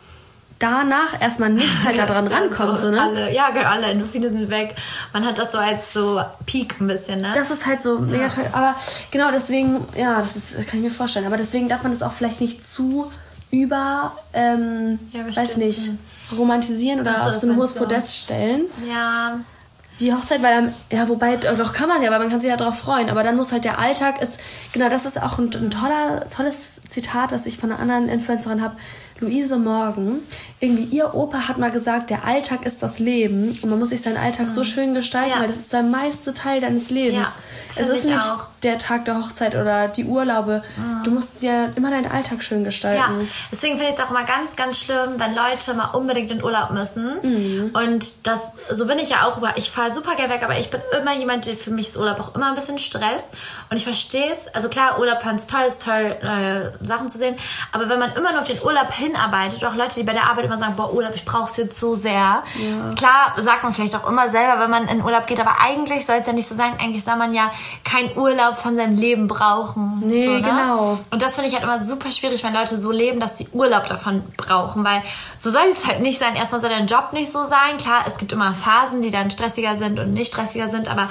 danach erstmal nichts halt da dran rankommt. So, ne? alle, ja, genau, alle Endorphine sind weg. Man hat das so als so Peak ein bisschen, ne? Das ist halt so mega toll. Aber genau deswegen, ja, das ist, kann ich mir vorstellen. Aber deswegen darf man das auch vielleicht nicht zu über, ähm, ja, weiß nicht, romantisieren oder auf so ein hohes Podest stellen. Ja die Hochzeit, weil dann, ja, wobei, doch kann man ja, weil man kann sich ja darauf freuen, aber dann muss halt der Alltag ist, genau, das ist auch ein, ein toller, tolles Zitat, was ich von einer anderen Influencerin habe, Luise Morgan, irgendwie ihr Opa hat mal gesagt, der Alltag ist das Leben und man muss sich seinen Alltag mhm. so schön gestalten, ja. weil das ist der meiste Teil deines Lebens. Ja, es ist nicht auch. der Tag der Hochzeit oder die Urlaube. Mhm. Du musst dir immer deinen Alltag schön gestalten. Ja, deswegen finde ich es auch immer ganz, ganz schlimm, wenn Leute mal unbedingt in Urlaub müssen. Mhm. Und das, so bin ich ja auch über, ich fahre super gerne weg, aber ich bin immer jemand, der für mich ist Urlaub auch immer ein bisschen Stress. Und ich verstehe es, also klar, Urlaub fand es toll, ist toll, neue Sachen zu sehen, aber wenn man immer nur auf den Urlaub hinarbeitet, auch Leute, die bei der Arbeit immer sagen, boah, Urlaub, ich brauche es jetzt so sehr. Ja. Klar, sagt man vielleicht auch immer selber, wenn man in Urlaub geht, aber eigentlich soll es ja nicht so sein. Eigentlich soll man ja keinen Urlaub von seinem Leben brauchen. Nee, so, ne? genau. Und das finde ich halt immer super schwierig, wenn Leute so leben, dass sie Urlaub davon brauchen, weil so soll es halt nicht sein. Erstmal soll dein Job nicht so sein. Klar, es gibt immer Phasen, die dann stressiger sind und nicht stressiger sind, aber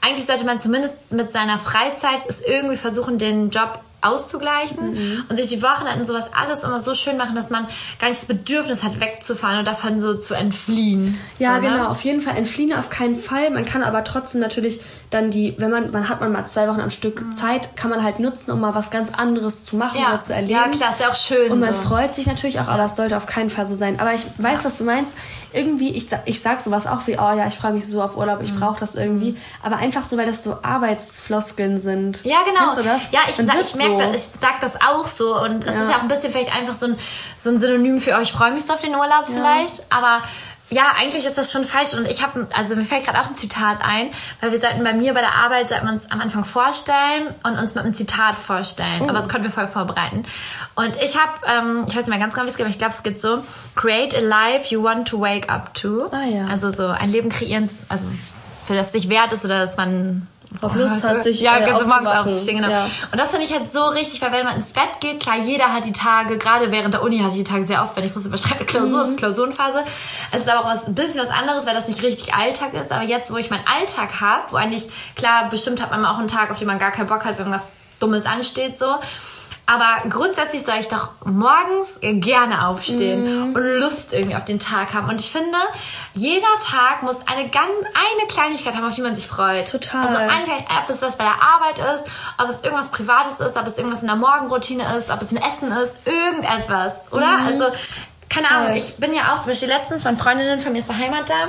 eigentlich sollte man zumindest mit seiner Freizeit es irgendwie versuchen, den Job auszugleichen mhm. und sich die Wochenenden und sowas alles immer so schön machen, dass man gar nicht das Bedürfnis hat, wegzufahren und davon so zu entfliehen. Ja, so, ne? genau, auf jeden Fall entfliehen auf keinen Fall. Man kann aber trotzdem natürlich dann die, wenn man, man hat man mal zwei Wochen am Stück mhm. Zeit, kann man halt nutzen, um mal was ganz anderes zu machen ja. oder zu erleben. Ja, klar, ist ja auch schön. Und man so. freut sich natürlich auch, aber es sollte auf keinen Fall so sein. Aber ich weiß, ja. was du meinst irgendwie, ich, ich sag sowas auch wie, oh ja, ich freue mich so auf Urlaub, ich mhm. brauche das irgendwie. Aber einfach so, weil das so Arbeitsfloskeln sind. Ja, genau. du das? Ja, ich, sag, ich merke so. das, ich sag das auch so. Und das ja. ist ja auch ein bisschen vielleicht einfach so ein, so ein Synonym für, oh, ich freue mich so auf den Urlaub vielleicht. Aber ja, eigentlich ist das schon falsch und ich habe, also mir fällt gerade auch ein Zitat ein, weil wir sollten bei mir bei der Arbeit sollten wir uns am Anfang vorstellen und uns mit einem Zitat vorstellen, oh. aber das konnten wir voll vorbereiten. Und ich habe, ähm, ich weiß nicht mehr ganz genau, wie es geht, aber ich glaube, es geht so: Create a life you want to wake up to. Ah, ja. Also so ein Leben kreieren, also für das sich wert ist oder dass man auf Lust hat, sich ja, äh, ganz morgens aufzustehen, genau. Ja. Und das finde ich halt so richtig, weil wenn man ins Bett geht, klar, jeder hat die Tage, gerade während der Uni hatte ich die Tage sehr oft, wenn ich wusste, überschreibe Klausur, mhm. ist Klausurenphase. Es ist aber auch was, ein bisschen was anderes, weil das nicht richtig Alltag ist. Aber jetzt, wo ich meinen Alltag habe, wo eigentlich, klar, bestimmt hat man auch einen Tag, auf den man gar keinen Bock hat, wenn irgendwas Dummes ansteht, so. Aber grundsätzlich soll ich doch morgens gerne aufstehen mm. und Lust irgendwie auf den Tag haben. Und ich finde, jeder Tag muss eine ganz, eine Kleinigkeit haben, auf die man sich freut. Total. Also eine, ob es was bei der Arbeit ist, ob es irgendwas Privates ist, ob es irgendwas in der Morgenroutine ist, ob es ein Essen ist, irgendetwas, oder? Mm. Also, keine Ahnung, ich bin ja auch zum Beispiel letztens, meine Freundinnen von mir ist daheim da.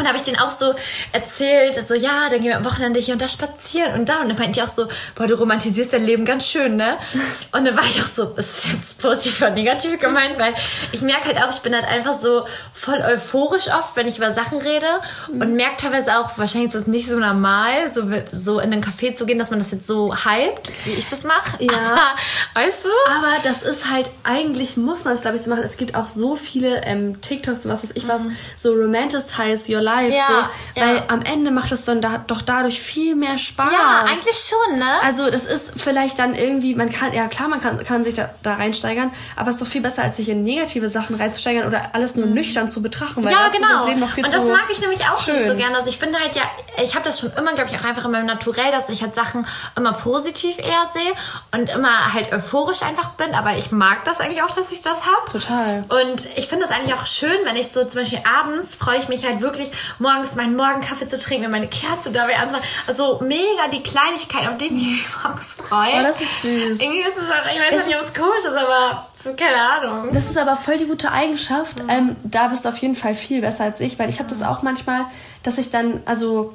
Und habe ich denen auch so erzählt, so, ja, dann gehen wir am Wochenende hier und da spazieren und da. Und dann meinte ich auch so, boah, du romantisierst dein Leben ganz schön, ne? Und dann war ich auch so, ist jetzt positiv oder negativ gemeint, weil ich merke halt auch, ich bin halt einfach so voll euphorisch oft, wenn ich über Sachen rede mhm. und merke teilweise auch, wahrscheinlich ist das nicht so normal, so, so in einen Café zu gehen, dass man das jetzt so hypt, wie ich das mache. Ja. Aber, weißt du? Aber das ist halt, eigentlich muss man es, glaube ich, so machen. Es gibt auch so viele ähm, TikToks und was weiß ich was, mhm. so romanticize your life live. Ja, so, weil ja. am Ende macht es dann da, doch dadurch viel mehr Spaß. Ja, eigentlich schon, ne? Also das ist vielleicht dann irgendwie, man kann, ja klar, man kann, kann sich da, da reinsteigern, aber es ist doch viel besser, als sich in negative Sachen reinzusteigern oder alles nur mhm. nüchtern zu betrachten. Weil ja, genau. Das Leben noch viel Und das mag ich nämlich auch schön. nicht so gerne. Also ich bin halt ja, ich habe das schon immer, glaube ich, auch einfach in meinem Naturell, dass ich halt Sachen immer positiv eher sehe und immer halt euphorisch einfach bin, aber ich mag das eigentlich auch, dass ich das habe. Total. Und ich finde es eigentlich auch schön, wenn ich so zum Beispiel abends freue ich mich halt wirklich morgens meinen Morgenkaffee zu trinken, mir meine Kerze dabei anzumachen. Also mega die Kleinigkeit, auf die ich mich morgens freue. Oh, das ist süß. Irgendwie ist es auch, ich weiß es nicht, ob es komisch ist, aber so, keine Ahnung. Das ist aber voll die gute Eigenschaft. Mhm. Ähm, da bist du auf jeden Fall viel besser als ich, weil ich habe das auch manchmal, dass ich dann, also,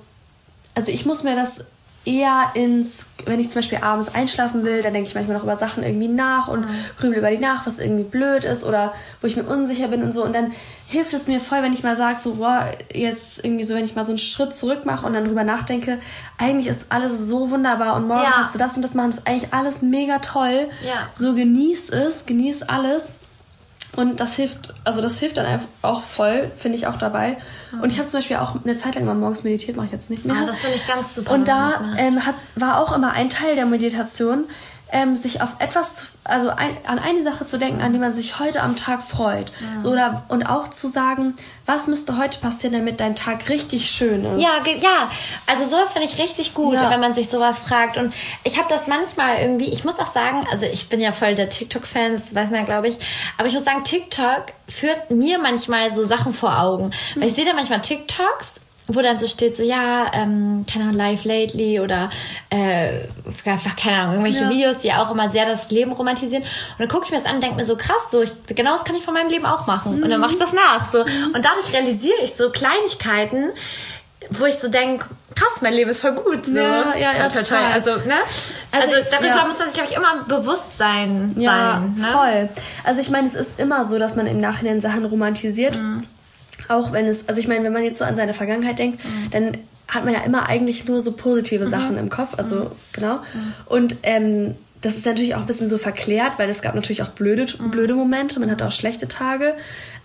also ich muss mir das eher ins, wenn ich zum Beispiel abends einschlafen will, dann denke ich manchmal noch über Sachen irgendwie nach und mhm. grübel über die nach, was irgendwie blöd ist oder wo ich mir unsicher bin und so. Und dann hilft es mir voll, wenn ich mal sage, so, boah, jetzt irgendwie so, wenn ich mal so einen Schritt zurück mache und dann drüber nachdenke, eigentlich ist alles so wunderbar und morgen ja. kannst du das und das machen, das ist eigentlich alles mega toll. Ja. So genieß es, genieß alles. Und das hilft, also das hilft dann auch voll, finde ich auch dabei. Mhm. Und ich habe zum Beispiel auch eine Zeit lang mal morgens meditiert, mache ich jetzt nicht mehr. Ah, das finde ich ganz super. Und da ähm, hat, war auch immer ein Teil der Meditation, ähm, sich auf etwas, zu, also ein, an eine Sache zu denken, an die man sich heute am Tag freut. Ja. So, oder, und auch zu sagen, was müsste heute passieren, damit dein Tag richtig schön ist. Ja, ja. Also sowas finde ich richtig gut, ja. wenn man sich sowas fragt. Und ich habe das manchmal irgendwie, ich muss auch sagen, also ich bin ja voll der TikTok-Fan, das weiß man ja, glaube ich. Aber ich muss sagen, TikTok führt mir manchmal so Sachen vor Augen. Weil ich sehe da manchmal TikToks wo dann so steht, so ja, ähm, keine Ahnung, Live Lately oder äh, keine Ahnung, irgendwelche ja. Videos, die auch immer sehr das Leben romantisieren. Und dann gucke ich mir das an und denke mir so, krass, so ich, genau das kann ich von meinem Leben auch machen. Mhm. Und dann mache ich das nach. So. Mhm. Und dadurch realisiere ich so Kleinigkeiten, wo ich so denke, krass, mein Leben ist voll gut. So. Ja, ja, ja, total. Also, ne? Also, also darüber ja. muss man sich, glaube ich, immer bewusst sein. Ja, sein, ne? voll. Also ich meine, es ist immer so, dass man im Nachhinein Sachen romantisiert. Mhm. Auch wenn es, also ich meine, wenn man jetzt so an seine Vergangenheit denkt, mhm. dann hat man ja immer eigentlich nur so positive mhm. Sachen im Kopf. Also, mhm. genau. Mhm. Und ähm, das ist natürlich auch ein bisschen so verklärt, weil es gab natürlich auch blöde, mhm. blöde Momente, man hatte auch schlechte Tage.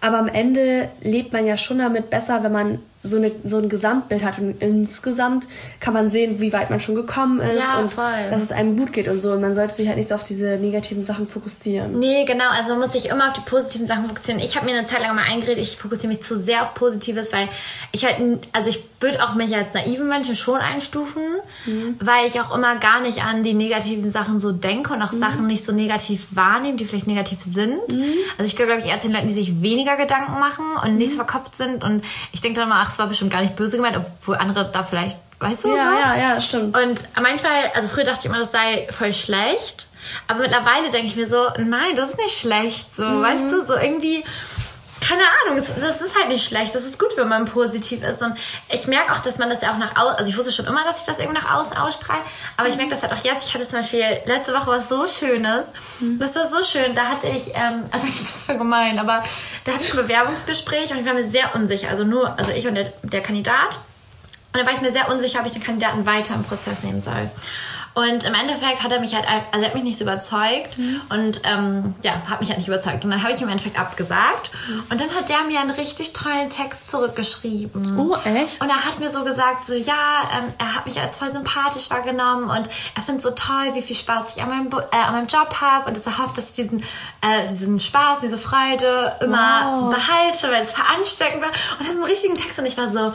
Aber am Ende lebt man ja schon damit besser, wenn man so, eine, so ein Gesamtbild hat. Und insgesamt kann man sehen, wie weit man schon gekommen ist ja, und voll. dass es einem gut geht und so. Und man sollte sich halt nicht so auf diese negativen Sachen fokussieren. Nee, genau. Also man muss sich immer auf die positiven Sachen fokussieren. Ich habe mir eine Zeit lang mal eingeredet, ich fokussiere mich zu sehr auf Positives, weil ich halt, also ich würde auch mich als naiven Menschen schon einstufen, mhm. weil ich auch immer gar nicht an die negativen Sachen so denke und auch mhm. Sachen nicht so negativ wahrnehme, die vielleicht negativ sind. Mhm. Also ich glaube, ich eher zu den Leuten, die sich weniger Gedanken machen und nicht so mhm. verkopft sind. Und ich denke dann immer, ach, es war bestimmt gar nicht böse gemeint, obwohl andere da vielleicht, weißt du, ja, so? Ja, ja, stimmt. Und manchmal, also früher dachte ich immer, das sei voll schlecht. Aber mittlerweile denke ich mir so, nein, das ist nicht schlecht, so, mhm. weißt du, so irgendwie, keine Ahnung, das ist halt nicht schlecht. Das ist gut, wenn man positiv ist. Und ich merke auch, dass man das ja auch nach außen, also ich wusste schon immer, dass ich das irgendwie nach außen ausstrahle, aber ich merke das halt auch jetzt. Ich hatte zum Beispiel letzte Woche was so Schönes. Mhm. Das war so schön. Da hatte ich, ähm, also ich das für gemein, aber da hatte ich ein Bewerbungsgespräch und ich war mir sehr unsicher. Also nur, also ich und der, der Kandidat. Und da war ich mir sehr unsicher, ob ich den Kandidaten weiter im Prozess nehmen soll. Und im Endeffekt hat er mich halt, also er hat mich nicht so überzeugt mhm. und ähm, ja, hat mich halt nicht überzeugt. Und dann habe ich im Endeffekt abgesagt. Und dann hat der mir einen richtig tollen Text zurückgeschrieben. Oh, echt? Und er hat mir so gesagt, so ja, ähm, er hat mich als voll sympathisch wahrgenommen und er findet so toll, wie viel Spaß ich an meinem, äh, an meinem Job habe und dass er hofft, dass ich diesen, äh, diesen Spaß, diese Freude immer wow. behalte, weil es veransteckend war. Und das ist ein richtiger Text und ich war so,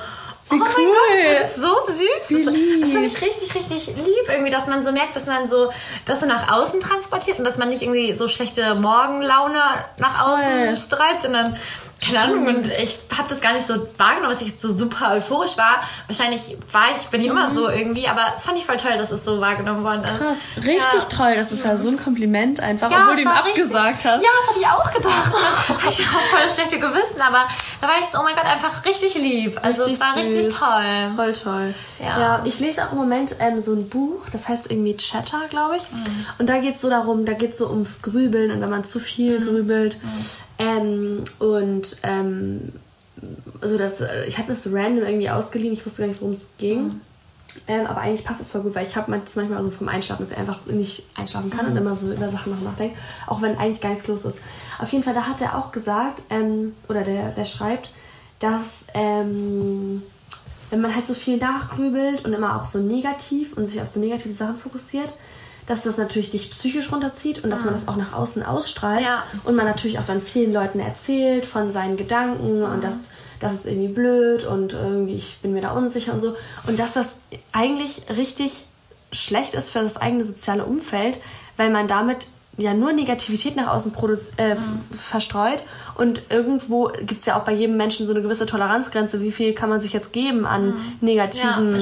wie oh cool. mein Gott, das ist so süß. Wie lieb. Das finde ich richtig, richtig lieb irgendwie, dass man so merkt, dass man so das so nach außen transportiert und dass man nicht irgendwie so schlechte Morgenlaune nach außen strahlt, sondern keine Ahnung, und ich habe das gar nicht so wahrgenommen, dass ich jetzt so super euphorisch war. Wahrscheinlich war ich, bin ich immer mhm. so irgendwie, aber es fand ich voll toll, dass es so wahrgenommen worden ist. Krass, richtig ja. toll. Das ist ja so ein Kompliment einfach, ja, obwohl du ihm abgesagt richtig, hast. Ja, das habe ich auch gedacht. habe ich auch voll schlechte Gewissen, aber da war ich so, oh mein Gott, einfach richtig lieb. Also richtig es war süß. richtig toll. Voll toll. Ja. ja, ich lese auch im Moment ähm, so ein Buch, das heißt irgendwie Chatter, glaube ich. Mhm. Und da geht es so darum, da geht es so ums Grübeln und wenn man zu viel mhm. grübelt. Mhm ähm, und ähm, also das, äh, ich hatte das random irgendwie ausgeliehen, ich wusste gar nicht, worum es ging. Mhm. Ähm, aber eigentlich passt es voll gut, weil ich habe manchmal so vom Einschlafen, dass ich einfach nicht einschlafen kann mhm. und immer so über Sachen noch nachdenke, auch wenn eigentlich gar nichts los ist. Auf jeden Fall, da hat er auch gesagt, ähm, oder der, der schreibt, dass ähm, wenn man halt so viel nachgrübelt und immer auch so negativ und sich auf so negative Sachen fokussiert, dass das natürlich dich psychisch runterzieht und dass man ah. das auch nach außen ausstrahlt. Ja. Und man natürlich auch dann vielen Leuten erzählt von seinen Gedanken mhm. und das, das ist irgendwie blöd und irgendwie ich bin mir da unsicher und so. Und dass das eigentlich richtig schlecht ist für das eigene soziale Umfeld, weil man damit ja nur Negativität nach außen äh, mhm. verstreut und irgendwo gibt es ja auch bei jedem Menschen so eine gewisse Toleranzgrenze, wie viel kann man sich jetzt geben an mhm. negativen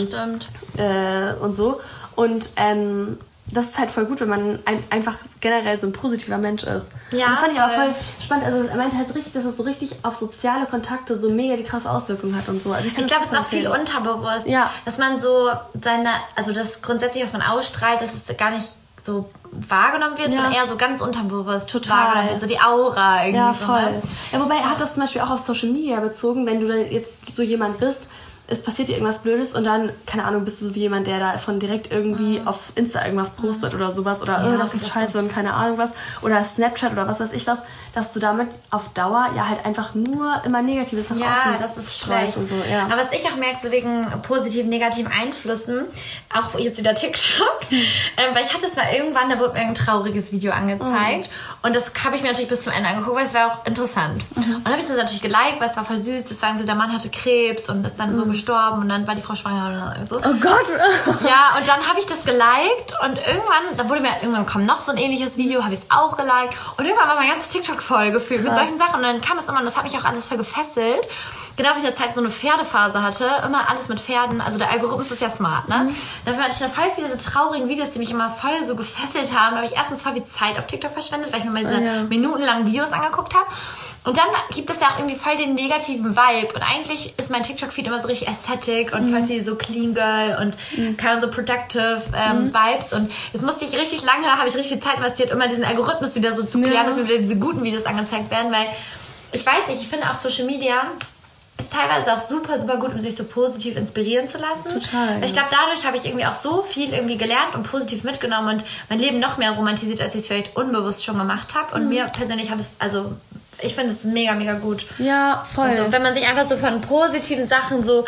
ja, äh, und so und ähm, das ist halt voll gut, wenn man ein, einfach generell so ein positiver Mensch ist. Ja, und das fand ich aber voll spannend. Also er meinte halt richtig, dass es so richtig auf soziale Kontakte so mega die krasse Auswirkung hat und so. Also ich, ich glaube, es ist auch viel unterbewusst. Ja. Dass man so seine, also das grundsätzlich, was man ausstrahlt, dass es gar nicht so wahrgenommen wird, ja. sondern eher so ganz unterbewusst Total. wird. So die Aura irgendwie. Ja, voll. So, ne? ja, wobei er hat das zum Beispiel auch auf Social Media bezogen, wenn du dann jetzt so jemand bist, es passiert dir irgendwas Blödes und dann, keine Ahnung, bist du so jemand, der da von direkt irgendwie mhm. auf Insta irgendwas postet oder sowas oder ja, irgendwas ist scheiße und keine Ahnung was oder Snapchat oder was weiß ich was, dass du damit auf Dauer ja halt einfach nur immer Negatives nach ja, außen das ist schlecht. Und so, ja. Aber was ich auch merke, so wegen positiven, negativen Einflüssen, auch jetzt wieder TikTok, mhm. ähm, weil ich hatte es mal irgendwann, da wurde mir ein trauriges Video angezeigt mhm. und das habe ich mir natürlich bis zum Ende angeguckt, weil es war auch interessant. Mhm. Und dann habe ich das natürlich geliked, weil es war voll süß, das war irgendwie so, der Mann hatte Krebs und ist dann so gestorben und dann war die Frau schwanger oder so. Oh Gott! ja, und dann habe ich das geliked und irgendwann, da wurde mir, irgendwann kommt noch so ein ähnliches Video, habe ich es auch geliked und irgendwann war mein ganzes TikTok voll gefühlt mit solchen Sachen und dann kam es immer und das hat mich auch alles voll gefesselt. Genau wie ich in der Zeit so eine Pferdephase hatte, immer alles mit Pferden, also der Algorithmus ist ja smart, ne? Mhm. Dafür hatte ich dann voll viele diese traurigen Videos, die mich immer voll so gefesselt haben. Da habe ich erstens voll viel Zeit auf TikTok verschwendet, weil ich mir mal diese oh, ja. minutenlangen Videos angeguckt habe. Und dann gibt es ja auch irgendwie voll den negativen Vibe. Und eigentlich ist mein TikTok-Feed immer so richtig Aesthetic und mhm. voll viel so Clean Girl und mhm. keine so Productive ähm, mhm. Vibes. Und es musste ich richtig lange, habe ich richtig viel Zeit investiert, immer diesen Algorithmus wieder so zu klären, ja. dass mir wieder diese guten Videos angezeigt werden. Weil ich weiß nicht, ich finde auch Social Media ist teilweise auch super, super gut, um sich so positiv inspirieren zu lassen. Total. Ich glaube, dadurch habe ich irgendwie auch so viel irgendwie gelernt und positiv mitgenommen und mein Leben noch mehr romantisiert, als ich es vielleicht unbewusst schon gemacht habe. Und mhm. mir persönlich hat es, also ich finde es mega, mega gut. Ja, voll. Also, wenn man sich einfach so von positiven Sachen so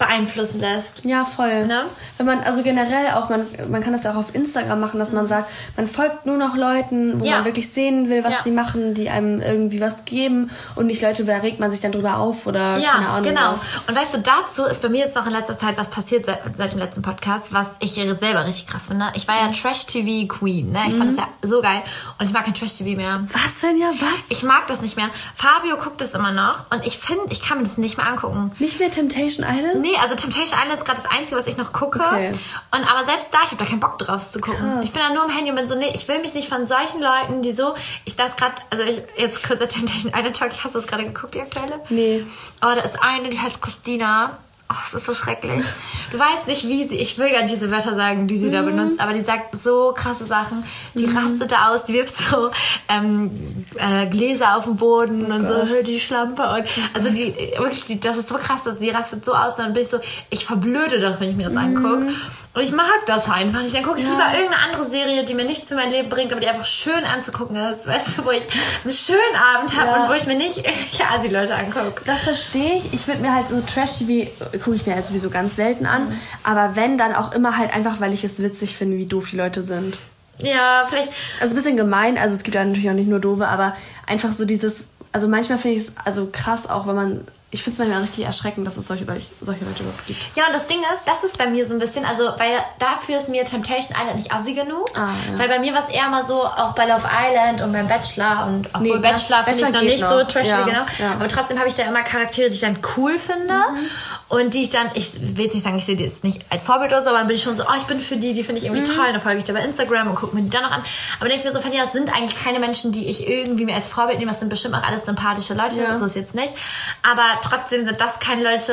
beeinflussen lässt. Ja, voll. Ne? Wenn man, also generell auch, man, man kann das ja auch auf Instagram machen, dass man sagt, man folgt nur noch Leuten, wo ja. man wirklich sehen will, was ja. sie machen, die einem irgendwie was geben und nicht Leute, da regt man sich dann drüber auf oder ja, keine Ahnung. Genau. Was. Und weißt du, dazu ist bei mir jetzt noch in letzter Zeit was passiert seit, seit dem letzten Podcast, was ich selber richtig krass finde. Ich war ja mhm. Trash-TV-Queen, ne? Ich mhm. fand das ja so geil und ich mag kein Trash-TV mehr. Was denn ja, was? Ich mag das nicht mehr. Fabio guckt es immer noch und ich finde, ich kann mir das nicht mehr angucken. Nicht mehr Temptation Island? Nee, Nee, also Temptation Island ist gerade das Einzige, was ich noch gucke. Okay. Und aber selbst da, ich habe da keinen Bock drauf zu gucken. Krass. Ich bin da nur im Handy und bin so, nee, ich will mich nicht von solchen Leuten, die so, ich das gerade, also ich, jetzt kurzer Temptation Island Talk, hast du das gerade geguckt, die aktuelle? Nee. Oh, da ist eine, die heißt Christina. Oh, es ist so schrecklich. Du weißt nicht, wie sie, ich will gar nicht diese Wörter sagen, die sie mhm. da benutzt, aber die sagt so krasse Sachen. Die mhm. rastet da aus, die wirft so ähm, äh, Gläser auf den Boden oh und Gott. so, die Schlampe. Und, also die, wirklich, die, das ist so krass, dass sie rastet so aus, dann bin ich so, ich verblöde doch, wenn ich mir das mhm. angucke. Und ich mag das einfach nicht. Dann gucke ich ja. lieber irgendeine andere Serie, die mir nichts für mein Leben bringt, aber die einfach schön anzugucken ist. Weißt du, wo ich einen schönen Abend habe ja. und wo ich mir nicht irgendwelche Asi-Leute angucke. Das verstehe ich. Ich würde mir halt so Trash-TV, gucke ich mir halt sowieso ganz selten an. Mhm. Aber wenn, dann auch immer halt einfach, weil ich es witzig finde, wie doof die Leute sind. Ja, vielleicht. Also ein bisschen gemein. Also es gibt ja natürlich auch nicht nur doofe, aber einfach so dieses. Also manchmal finde ich es also krass, auch wenn man ich finde es manchmal richtig erschreckend, dass es solche, solche Leute überhaupt gibt. Ja, und das Ding ist, das ist bei mir so ein bisschen, also weil dafür ist mir Temptation Island nicht assi genug. Ah, ja. Weil bei mir war es eher mal so, auch bei Love Island und beim Bachelor und obwohl nee, Bachelor finde ich noch nicht noch. so trashig, ja, genau. Ja. Aber trotzdem habe ich da immer Charaktere, die ich dann cool finde. Mhm. Und die ich dann, ich will jetzt nicht sagen, ich sehe die jetzt nicht als Vorbild oder so, aber dann bin ich schon so, oh, ich bin für die, die finde ich irgendwie mhm. toll. Dann folge ich da bei Instagram und gucke mir die dann noch an. Aber denke ich mir so, Fanny, das sind eigentlich keine Menschen, die ich irgendwie mir als Vorbild nehme. Das sind bestimmt auch alles sympathische Leute, ja. so ist jetzt nicht. Aber trotzdem sind das keine Leute,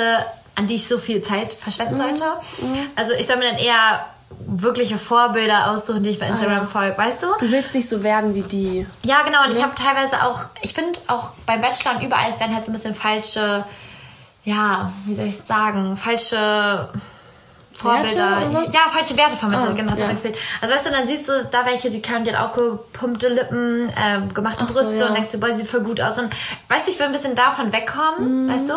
an die ich so viel Zeit verschwenden mhm. sollte. Mhm. Also ich soll mir dann eher wirkliche Vorbilder aussuchen, die ich bei Instagram ah, ja. folge, weißt du? Du willst nicht so werden wie die. Ja, genau. Und ja. ich habe teilweise auch, ich finde auch bei Bachelor und überall, es werden halt so ein bisschen falsche, ja, wie soll ich sagen, falsche Vorbilder. Ja, falsche Werte vermittelt, oh, genau, das ja. mir Also weißt du, dann siehst du da welche, die können, die hat aufgepumpte Lippen, äh, gemachte Ach Brüste so, ja. und denkst du, boah, sieht voll gut aus. Und weißt du, ich will ein bisschen davon wegkommen, mm. weißt du?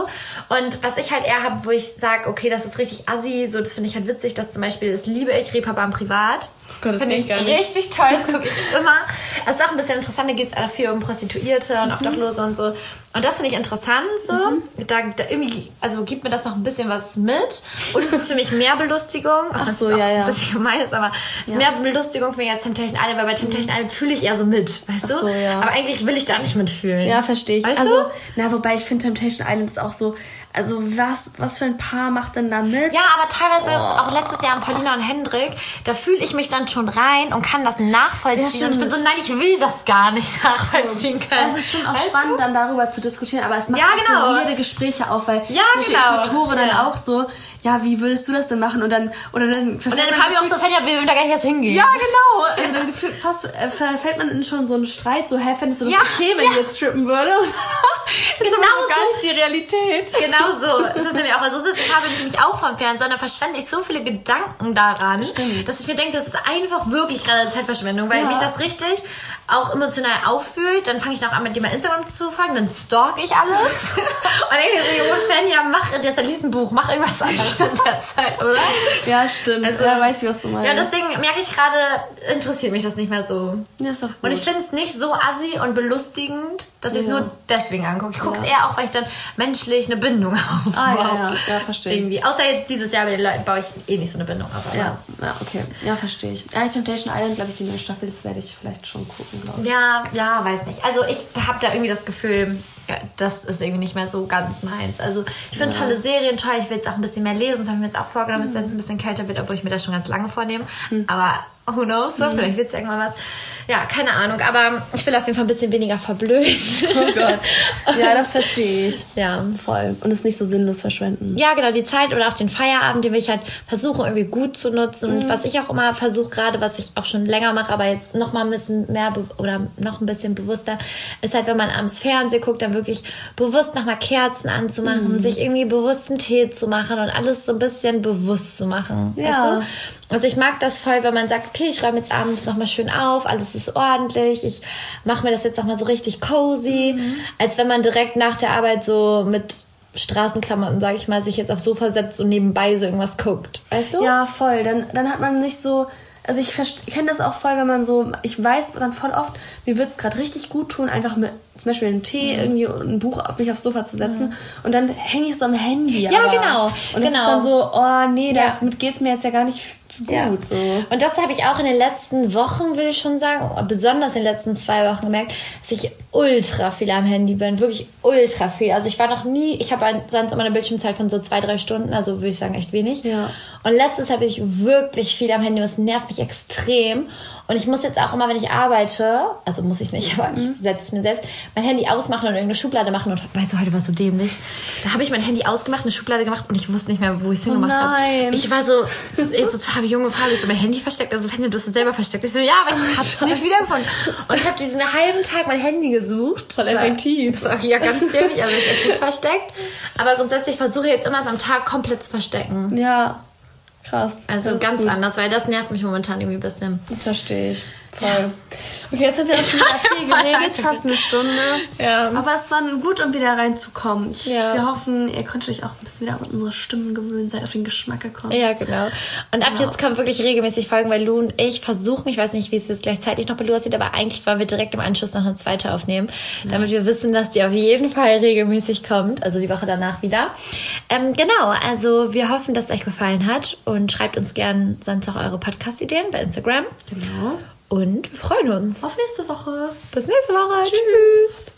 Und was ich halt eher habe, wo ich sage, okay, das ist richtig assi, so das finde ich halt witzig, dass zum Beispiel, das liebe ich, Reeperbahn privat. Gott, das finde ich richtig toll, das gucke ich immer. Das ist auch ein bisschen interessant, da geht es auch viel um Prostituierte und Obdachlose und so. Und das finde ich interessant so. Mhm. Da, da, irgendwie, also gibt mir das noch ein bisschen was mit. Und es ist für mich mehr Belustigung. Ach so, ja, ja. Ein bisschen gemein ist, aber es ist ja. mehr Belustigung für mich als Temptation Island, weil bei Temptation mhm. Island fühle ich eher so mit, weißt Ach du? So, ja. Aber eigentlich will ich da nicht mitfühlen. Ja, verstehe ich. Weißt also, du? na, wobei ich finde Temptation Island ist auch so, also was, was für ein Paar macht denn da mit? Ja, aber teilweise oh. auch letztes Jahr an Paulina und Hendrik, da fühle ich mich dann schon rein und kann das nachvollziehen. Ja, und ich bin so, nein, ich will das gar nicht nachvollziehen können. Es ist schon auch weißt spannend, du? dann darüber zu diskutieren, aber es macht ja, genau. so weirde Gespräche auf, weil ja, genau. ich mit Tore dann ja. auch so, ja, wie würdest du das denn machen? Und dann, oder dann Und dann kam mir auch so, Fanny, wir würden da gar nicht jetzt hingehen. Ja, genau. Also dann gefühlt fast äh, fällt man in schon so einen Streit, so, hä, fändest du das ja, okay, wenn ja. ich jetzt strippen würde? Und genau so gar nicht die Realität. Genau so. Das ist nämlich auch, also so habe ich mich auch vom Fernsehen, da verschwende ich so viele Gedanken daran, Stimmt. dass ich mir denke, das ist einfach wirklich gerade Zeitverschwendung, weil ja. mich das richtig auch emotional auffühlt. Dann fange ich noch an, mit dir mal Instagram zu fangen, dann stalk ich alles. und denke so, junge Fan, ja, mach jetzt lies ein Buch, mach irgendwas anderes in der Zeit, oder? Ja, stimmt. Also, ja, weiß ich, was du meinst. Ja, deswegen merke ich gerade, interessiert mich das nicht mehr so. Ja, ist doch gut. Und ich finde es nicht so assi und belustigend, dass ich es ja. nur deswegen angucke. Ich gucke es ja. eher auch, weil ich dann menschlich eine Bindung habe. Ah, ja, ja, ja, verstehe Irgendwie. Außer jetzt dieses Jahr mit den Leuten baue ich eh nicht so eine Bindung auf. Ja, ja, okay. Ja, verstehe ich. Ja, Temptation Island, glaube ich, die neue Staffel, das werde ich vielleicht schon gucken, glaube ich. Ja, ja, weiß nicht. Also ich habe da irgendwie das Gefühl, das ist irgendwie nicht mehr so ganz meins. Also ich finde ja. tolle Serien toll, ich will jetzt auch ein bisschen mehr lesen, das habe ich mir jetzt auch vorgenommen, dass es jetzt ein bisschen kälter wird, obwohl ich mir das schon ganz lange vornehme. Mhm. Aber who knows, so, mhm. vielleicht wird es irgendwann was. Ja, keine Ahnung, aber ich will auf jeden Fall ein bisschen weniger verblöden. Oh Gott. Ja, das verstehe ich. Ja, voll. Und es nicht so sinnlos verschwenden. Ja, genau, die Zeit oder auch den Feierabend, den will ich halt versuchen, irgendwie gut zu nutzen. Mhm. Und was ich auch immer versuche, gerade was ich auch schon länger mache, aber jetzt noch mal ein bisschen mehr oder noch ein bisschen bewusster, ist halt, wenn man abends Fernsehen guckt, dann wirklich bewusst nochmal Kerzen anzumachen, mhm. sich irgendwie bewussten Tee zu machen und alles so ein bisschen bewusst zu machen. Ja. Weißt du? Also ich mag das voll, wenn man sagt, okay, ich räume jetzt abends nochmal schön auf, alles ist ordentlich, ich mache mir das jetzt nochmal so richtig cozy, mhm. als wenn man direkt nach der Arbeit so mit Straßenklamotten, sage ich mal, sich jetzt aufs Sofa setzt und nebenbei so irgendwas guckt. Weißt du? Ja, voll. Dann, dann hat man nicht so. Also ich kenne das auch voll, wenn man so, ich weiß dann voll oft, mir würde es gerade richtig gut tun, einfach mit zum Beispiel einen Tee, mhm. irgendwie ein Buch auf mich aufs Sofa zu setzen mhm. und dann hänge ich so am Handy. Ja, aber. genau. Und genau. ist dann so, oh nee, damit ja. geht's mir jetzt ja gar nicht gut. Ja. So. Und das habe ich auch in den letzten Wochen, will ich schon sagen, besonders in den letzten zwei Wochen gemerkt, dass ich ultra viel am Handy bin. Wirklich ultra viel. Also ich war noch nie, ich habe sonst immer eine Bildschirmzeit von so zwei, drei Stunden, also würde ich sagen echt wenig. Ja. Und letztes habe ich wirklich viel am Handy, das nervt mich extrem. Und ich muss jetzt auch immer, wenn ich arbeite, also muss ich nicht, aber mhm. ich setze es mir selbst, mein Handy ausmachen und irgendeine Schublade machen. Und weißt du, heute war so dämlich. Da habe ich mein Handy ausgemacht, eine Schublade gemacht und ich wusste nicht mehr, wo ich es oh hingemacht habe. Ich war so, so total junge Frage, ich so mein Handy versteckt. Also Handy, du hast es selber versteckt. Ich so, ja, aber ich habe es nicht wiedergefunden. Und ich habe diesen halben Tag mein Handy gesucht. Voll effektiv. Das war, ja, ganz dämlich, also ist echt gut versteckt. Aber grundsätzlich versuche ich jetzt immer so am Tag komplett zu verstecken. Ja. Krass. Also ganz gut. anders, weil das nervt mich momentan irgendwie ein bisschen. Das verstehe ich. Voll. Okay, jetzt haben wir auch schon wieder viel geredet, fast eine Stunde. Ja. Aber es war gut, um wieder reinzukommen. Ich, ja. Wir hoffen, ihr konntet euch auch ein bisschen wieder an unsere Stimmen gewöhnen, seid auf den Geschmack gekommen. Ja, genau. Und ab genau. jetzt kommen wirklich regelmäßig Folgen, weil Lu und ich versuchen, ich weiß nicht, wie es jetzt gleichzeitig noch bei Lu aussieht, aber eigentlich wollen wir direkt im Anschluss noch eine zweite aufnehmen, ja. damit wir wissen, dass die auf jeden Fall regelmäßig kommt, also die Woche danach wieder. Ähm, genau, also wir hoffen, dass es euch gefallen hat und schreibt uns gern sonst auch eure Podcast-Ideen bei Instagram. Genau und freuen uns auf nächste Woche. Bis nächste Woche. Tschüss. Tschüss.